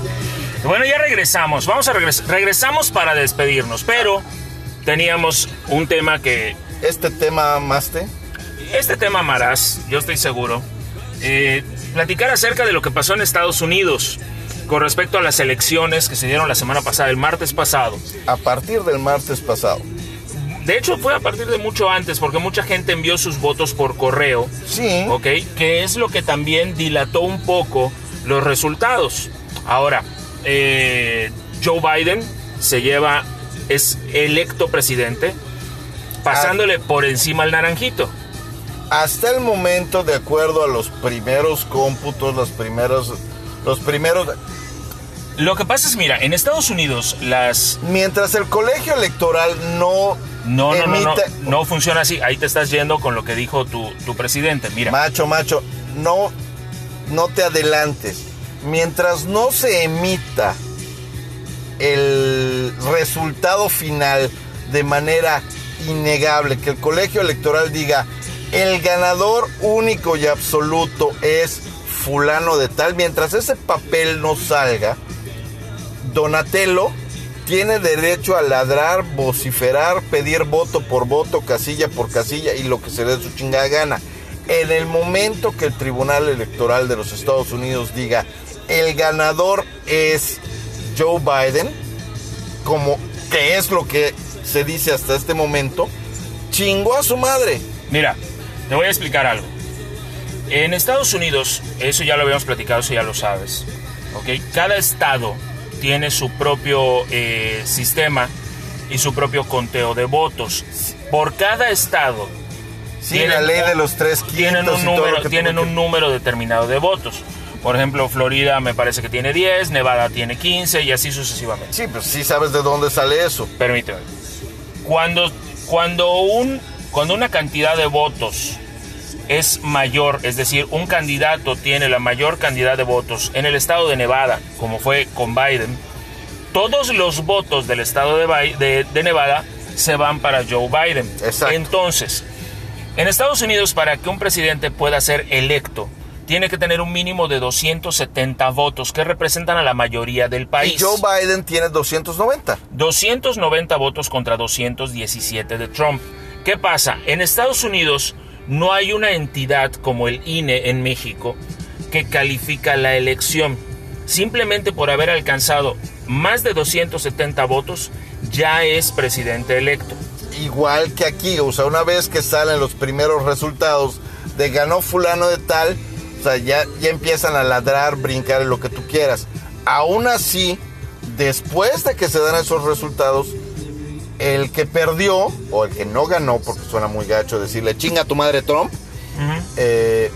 Bueno, ya regresamos. Vamos a regresar. Regresamos para despedirnos, pero teníamos un tema que Este tema, Maste, este tema amarás, yo estoy seguro. Eh, platicar acerca de lo que pasó en Estados Unidos con respecto a las elecciones que se dieron la semana pasada, el martes pasado. a partir del martes pasado. De hecho, fue a partir de mucho antes, porque mucha gente envió sus votos por correo, Sí. ¿ok? Que es lo que también dilató un poco los resultados. Ahora, eh, Joe Biden se lleva, es electo presidente, pasándole por encima al naranjito. Hasta el momento, de acuerdo a los primeros cómputos, los primeros, los primeros, Lo que pasa es, mira, en Estados Unidos las... mientras el colegio electoral no No, no, no, no, no funciona así. Ahí te estás yendo con lo que dijo tu, tu presidente. Mira, macho, macho, no, no te adelantes. Mientras no se emita el resultado final de manera innegable, que el colegio electoral diga, el ganador único y absoluto es fulano de tal, mientras ese papel no salga, Donatello tiene derecho a ladrar, vociferar, pedir voto por voto, casilla por casilla y lo que se dé su chingada gana. En el momento que el Tribunal Electoral de los Estados Unidos diga el ganador es Joe Biden, como que es lo que se dice hasta este momento, chingó a su madre. mira, te voy a explicar algo. En Estados Unidos, eso ya lo habíamos platicado, eso ya lo sabes. ¿ok? Cada estado tiene su propio eh, sistema y su propio conteo de votos. Por cada estado Sí, Tienen la ley de los tres quintos tienen un número, tienen un que- número determinado de votos. Por ejemplo, Florida me parece que tiene 10, Nevada tiene 15 y así sucesivamente. Sí, pues sí sabes de dónde sale eso. Permíteme. Cuando, cuando, un, cuando una cantidad de votos es mayor, es decir, un candidato tiene la mayor cantidad de votos en el estado de Nevada, como fue con Biden, todos los votos del estado de, Bi- de- de Nevada se van para Joe Biden. Exacto. Entonces, en Estados Unidos, para que un presidente pueda ser electo, tiene que tener un mínimo de 270 votos que representan a la mayoría del país. Y Joe Biden tiene 290. 290 votos contra 217 de Trump. ¿Qué pasa? En Estados Unidos no hay una entidad como el INE en México que califica la elección. Simplemente por haber alcanzado más de 270 votos, ya es presidente electo. Igual que aquí, o sea, una vez que salen los primeros resultados de ganó fulano de tal, o sea, ya, ya empiezan a ladrar, brincar, lo que tú quieras. Aún así, después de que se dan esos resultados, el que perdió, o el que no ganó, porque suena muy gacho decirle chinga a tu madre Trump, eh,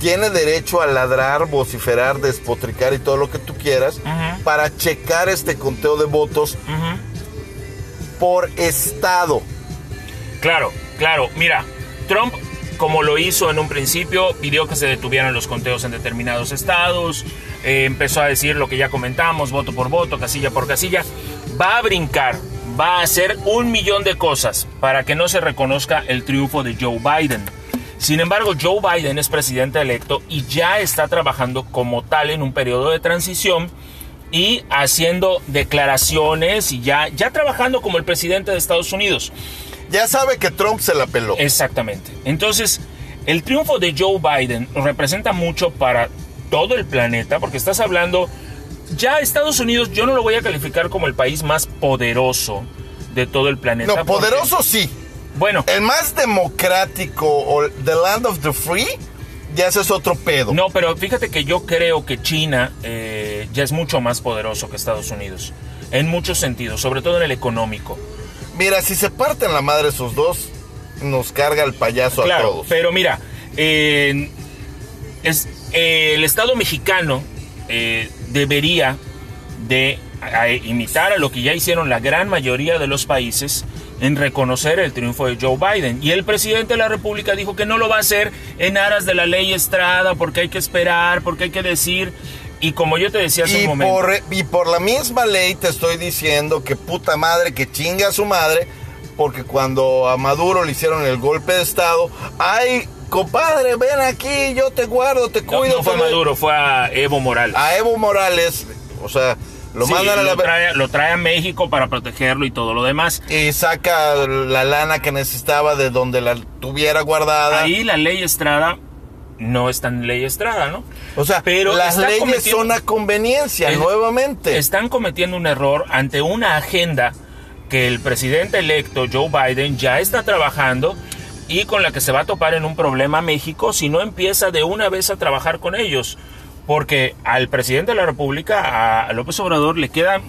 tiene derecho a ladrar, vociferar, despotricar y todo lo que tú quieras para checar este conteo de votos por estado. Claro, claro. Mira, Trump, como lo hizo en un principio, pidió que se detuvieran los conteos en determinados estados, eh, empezó a decir lo que ya comentamos, voto por voto, casilla por casilla. Va a brincar, va a hacer un millón de cosas para que no se reconozca el triunfo de Joe Biden. Sin embargo, Joe Biden es presidente electo y ya está trabajando como tal en un periodo de transición y haciendo declaraciones y ya, ya trabajando como el presidente de Estados Unidos. Ya sabe que Trump se la peló. Exactamente. Entonces, el triunfo de Joe Biden representa mucho para todo el planeta, porque estás hablando, ya Estados Unidos yo no lo voy a calificar como el país más poderoso de todo el planeta. No, porque- poderoso sí. Bueno, El más democrático o The Land of the Free, ya ese es otro pedo. No, pero fíjate que yo creo que China eh, ya es mucho más poderoso que Estados Unidos. En muchos sentidos, sobre todo en el económico. Mira, si se parten la madre esos dos, nos carga el payaso a Claro, todos. pero mira, eh, es, eh, el Estado mexicano eh, debería de a- imitar a lo que ya hicieron la gran mayoría de los países en reconocer el triunfo de Joe Biden. Y el presidente de la República dijo que no lo va a hacer en aras de la ley Estrada, porque hay que esperar, porque hay que decir. Y como yo te decía hace Y un momento. por, y por la misma ley te estoy diciendo que puta madre, que chinga a su madre, porque cuando a Maduro le hicieron el golpe de Estado, ay, compadre, ven aquí, yo te guardo, te cuido. no fue a te doy". Maduro, fue a Evo Morales. A Evo Morales, o sea, lo Sí, mandan a la... lo, trae, lo trae a México para protegerlo y todo lo demás. Y saca la lana que necesitaba de donde la tuviera guardada. Ahí la ley Estrada no está en ley Estrada, ¿no? o sea, pero las leyes son a conveniencia, Es- nuevamente. Están cometiendo un error ante una agenda que el presidente electo Joe Biden ya está trabajando y con la que se va a topar en un problema México si no empieza de una vez a trabajar con ellos. Porque al presidente de la República, a López Obrador, le quedan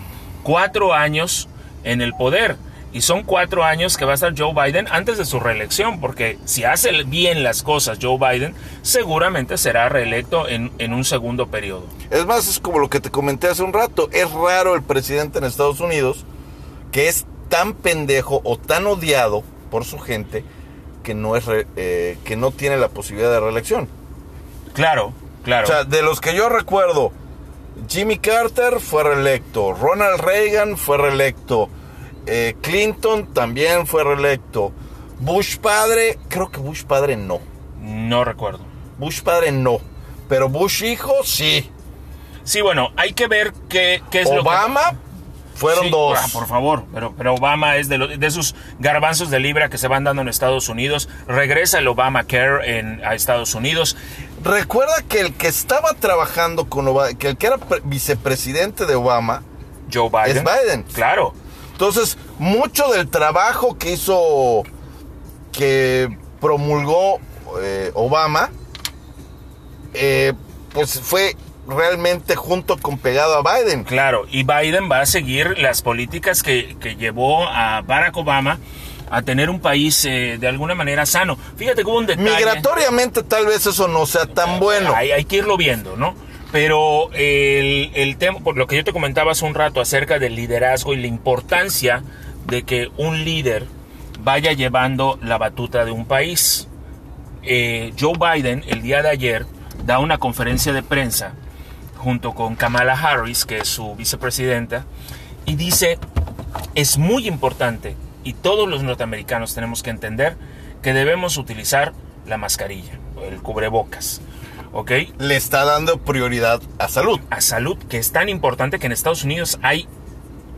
cuatro años en el poder. Y son cuatro años que va a estar Joe Biden antes de su reelección, porque si hace bien las cosas Joe Biden, seguramente será reelecto en, en un segundo periodo. Es más, es como lo que te comenté hace un rato. Es raro el presidente en Estados Unidos que es tan pendejo o tan odiado por su gente que no es re- eh, que no tiene la posibilidad de reelección. Claro, claro. O sea, de los que yo recuerdo, Jimmy Carter fue reelecto, Ronald Reagan fue reelecto, eh, Clinton también fue reelecto, Bush padre, creo que Bush padre no, no recuerdo. Bush padre no, pero Bush hijo sí, Sí, bueno, hay que ver qué, qué es lo que... Obama fueron Sí, dos. ah, por favor, pero, pero Obama es de, los- de esos garbanzos de libra que se van dando en Estados Unidos. Regresa el Obamacare en, a Estados Unidos. Recuerda que el que estaba trabajando con Obama, que el que era pre- vicepresidente de Obama, Joe Biden. Es Biden. Claro. Entonces, mucho del trabajo que hizo, que promulgó eh, Obama, eh, pues fue realmente junto con pegado a Biden. Claro, y Biden va a seguir las políticas que, que llevó a Barack Obama a tener un país eh, de alguna manera sano. Fíjate que hubo un detalle. Migratoriamente tal vez eso no sea tan bueno. Hay, hay que irlo viendo, ¿no? Pero el, el tema, por lo que yo te comentaba hace un rato acerca del liderazgo y la importancia de que un líder vaya llevando la batuta de un país. Eh, Joe Biden el día de ayer da una conferencia de prensa junto con Kamala Harris, que es su vicepresidenta, y dice, es muy importante, y todos los norteamericanos tenemos que entender, que debemos utilizar la mascarilla, el cubrebocas, ¿ok? Le está dando prioridad a salud. A salud, que es tan importante que en Estados Unidos hay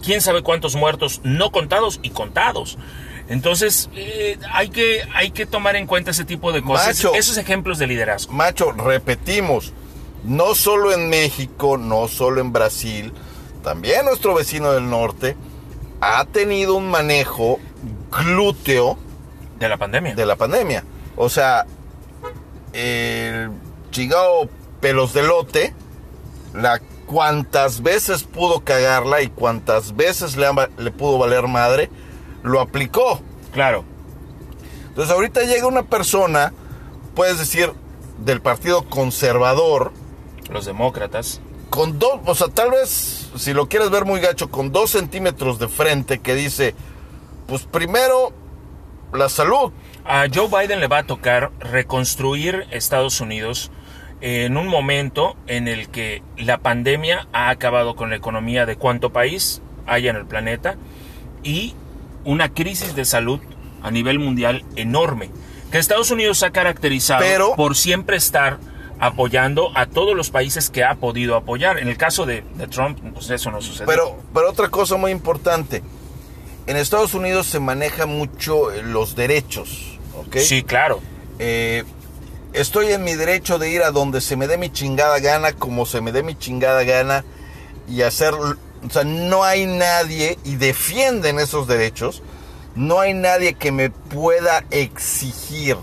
quién sabe cuántos muertos no contados y contados. Entonces, eh, hay, que, hay que tomar en cuenta ese tipo de cosas, Macho. esos ejemplos de liderazgo. Macho, repetimos, no solo en México, no solo en Brasil, también nuestro vecino del norte ha tenido un manejo glúteo De la pandemia. de la pandemia. O sea, el chingado pelos de lote, la cuantas veces pudo cagarla y cuantas veces le, le pudo valer madre, lo aplicó. Claro. Entonces ahorita llega una persona, puedes decir, del partido conservador, Los demócratas. con dos, o sea, tal vez, si lo quieres ver muy gacho, con dos centímetros de frente que dice, pues primero, la salud. A Joe Biden le va a tocar reconstruir Estados Unidos en un momento en el que la pandemia ha acabado con la economía de cuánto país haya en el planeta y una crisis de salud a nivel mundial enorme. Que Estados Unidos ha caracterizado Pero- por siempre estar apoyando a todos los países que ha podido apoyar. En el caso de, de Trump, pues eso no sucedió. Pero, pero otra cosa muy importante, en Estados Unidos se maneja mucho eh, los derechos, ¿ok? Sí, claro. Eh, estoy en mi derecho de ir a donde se me dé mi chingada gana, como se me dé mi chingada gana y hacer, o sea, no hay nadie y defienden esos derechos, no hay nadie que me pueda exigir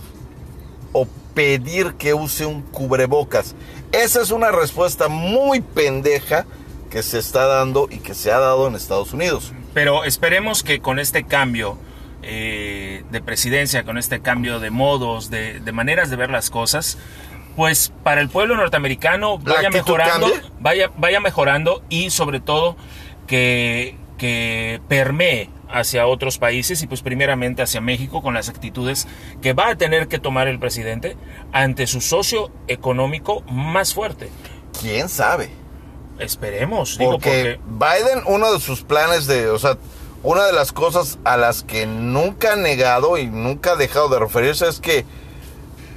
o pedir que use un cubrebocas. Esa es una respuesta muy pendeja que se está dando y que se ha dado en Estados Unidos. Pero esperemos que con este cambio eh, de presidencia, con este cambio de modos, de, de maneras de ver las cosas, pues para el pueblo norteamericano ¿La vaya mejorando, vaya, vaya mejorando y sobre todo que, que permee hacia otros países y pues primeramente hacia México con las actitudes que va a tener que tomar el presidente ante su socio económico más fuerte. ¿Quién sabe? Esperemos, digo, Porque Biden, uno de sus planes de, o sea, una de las cosas a las que nunca ha negado y nunca ha dejado de referirse es que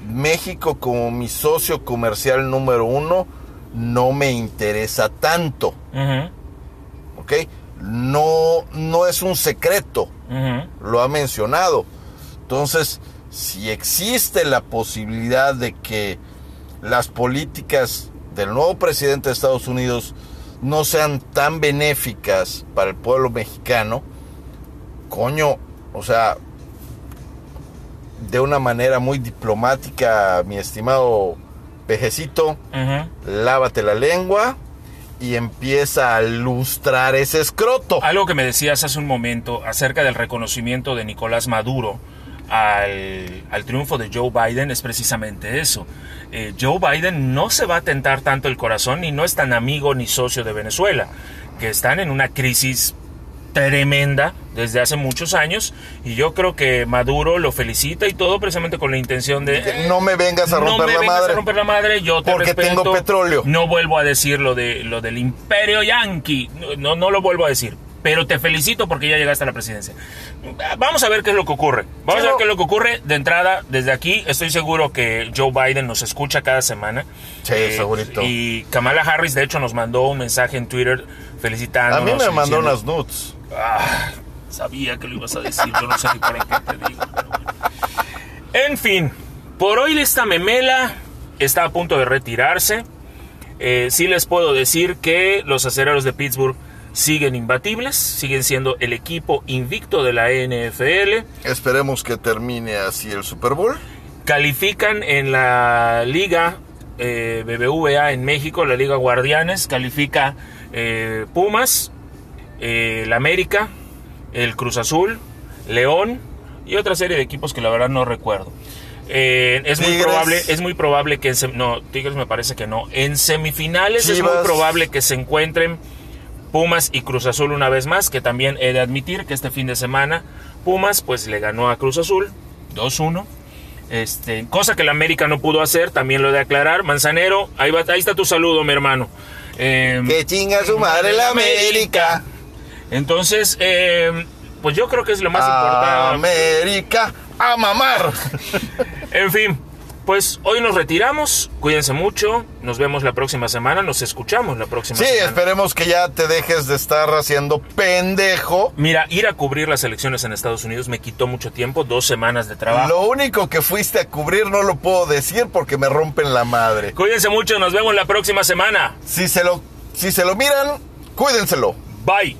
México como mi socio comercial número uno no me interesa tanto, Ujú, ¿ok? No, no es un secreto, lo ha mencionado. Entonces, si existe la posibilidad de que las políticas del nuevo presidente de Estados Unidos no sean tan benéficas para el pueblo mexicano, coño, o sea, de una manera muy diplomática, mi estimado pejecito, lávate la lengua y empieza a lustrar ese escroto. Algo que me decías hace un momento acerca del reconocimiento de Nicolás Maduro al, al triunfo de Joe Biden es precisamente eso. Eh, Joe Biden no se va a tentar tanto el corazón y no es tan amigo ni socio de Venezuela, que están en una crisis tremenda desde hace muchos años y yo creo que Maduro lo felicita y todo precisamente con la intención de no me vengas a no romper me la vengas madre. a romper la madre, yo te Porque respeto. tengo petróleo. No vuelvo a decir lo de lo del imperio yanqui, no, no lo vuelvo a decir. Pero te felicito porque ya llegaste a la presidencia. Vamos a ver qué es lo que ocurre. Vamos a ver no. qué es lo que ocurre. De entrada, desde aquí, estoy seguro que Joe Biden nos escucha cada semana. Eh, Sí, segurito. Y Kamala Harris, de hecho, nos mandó un mensaje en Twitter felicitándonos. A mí me mandó diciendo- unas nudes. Ah, sabía que lo ibas a decir, yo no sé ni para qué te digo. pero bueno. En fin, por hoy esta memela está a punto de retirarse. Eh, sí les puedo decir que los acereros de Pittsburgh siguen imbatibles, siguen siendo el equipo invicto de la NFL. Esperemos que termine así el Super Bowl. Califican en la liga eh, BBVA en México, la liga Guardianes, califica eh, Pumas, el América, el Cruz Azul, León y otra serie de equipos que la verdad no recuerdo. Eh, es muy probable, es muy probable que en no Tigres me parece que no. En semifinales es muy probable que se encuentren Pumas y Cruz Azul una vez más, que también he de admitir que este fin de semana Pumas pues le ganó a Cruz Azul 2-1. Este, cosa que la América no pudo hacer, también lo he de aclarar. Manzanero, ahí, va, ahí está tu saludo, mi hermano. Eh, Que chinga su madre la América. Entonces, eh, pues yo creo que es lo más importante. América a mamar. En fin, pues hoy nos retiramos. Cuídense mucho. Nos vemos la próxima semana. Nos escuchamos la próxima Sí, semana. esperemos que ya te dejes de estar haciendo pendejo. Mira, ir a cubrir las elecciones en Estados Unidos me quitó mucho tiempo, dos semanas de trabajo. Lo único que fuiste a cubrir no lo puedo decir porque me rompen la madre. Cuídense mucho, nos vemos la próxima semana. Si se lo, si se lo miran, cuídenselo. Bye.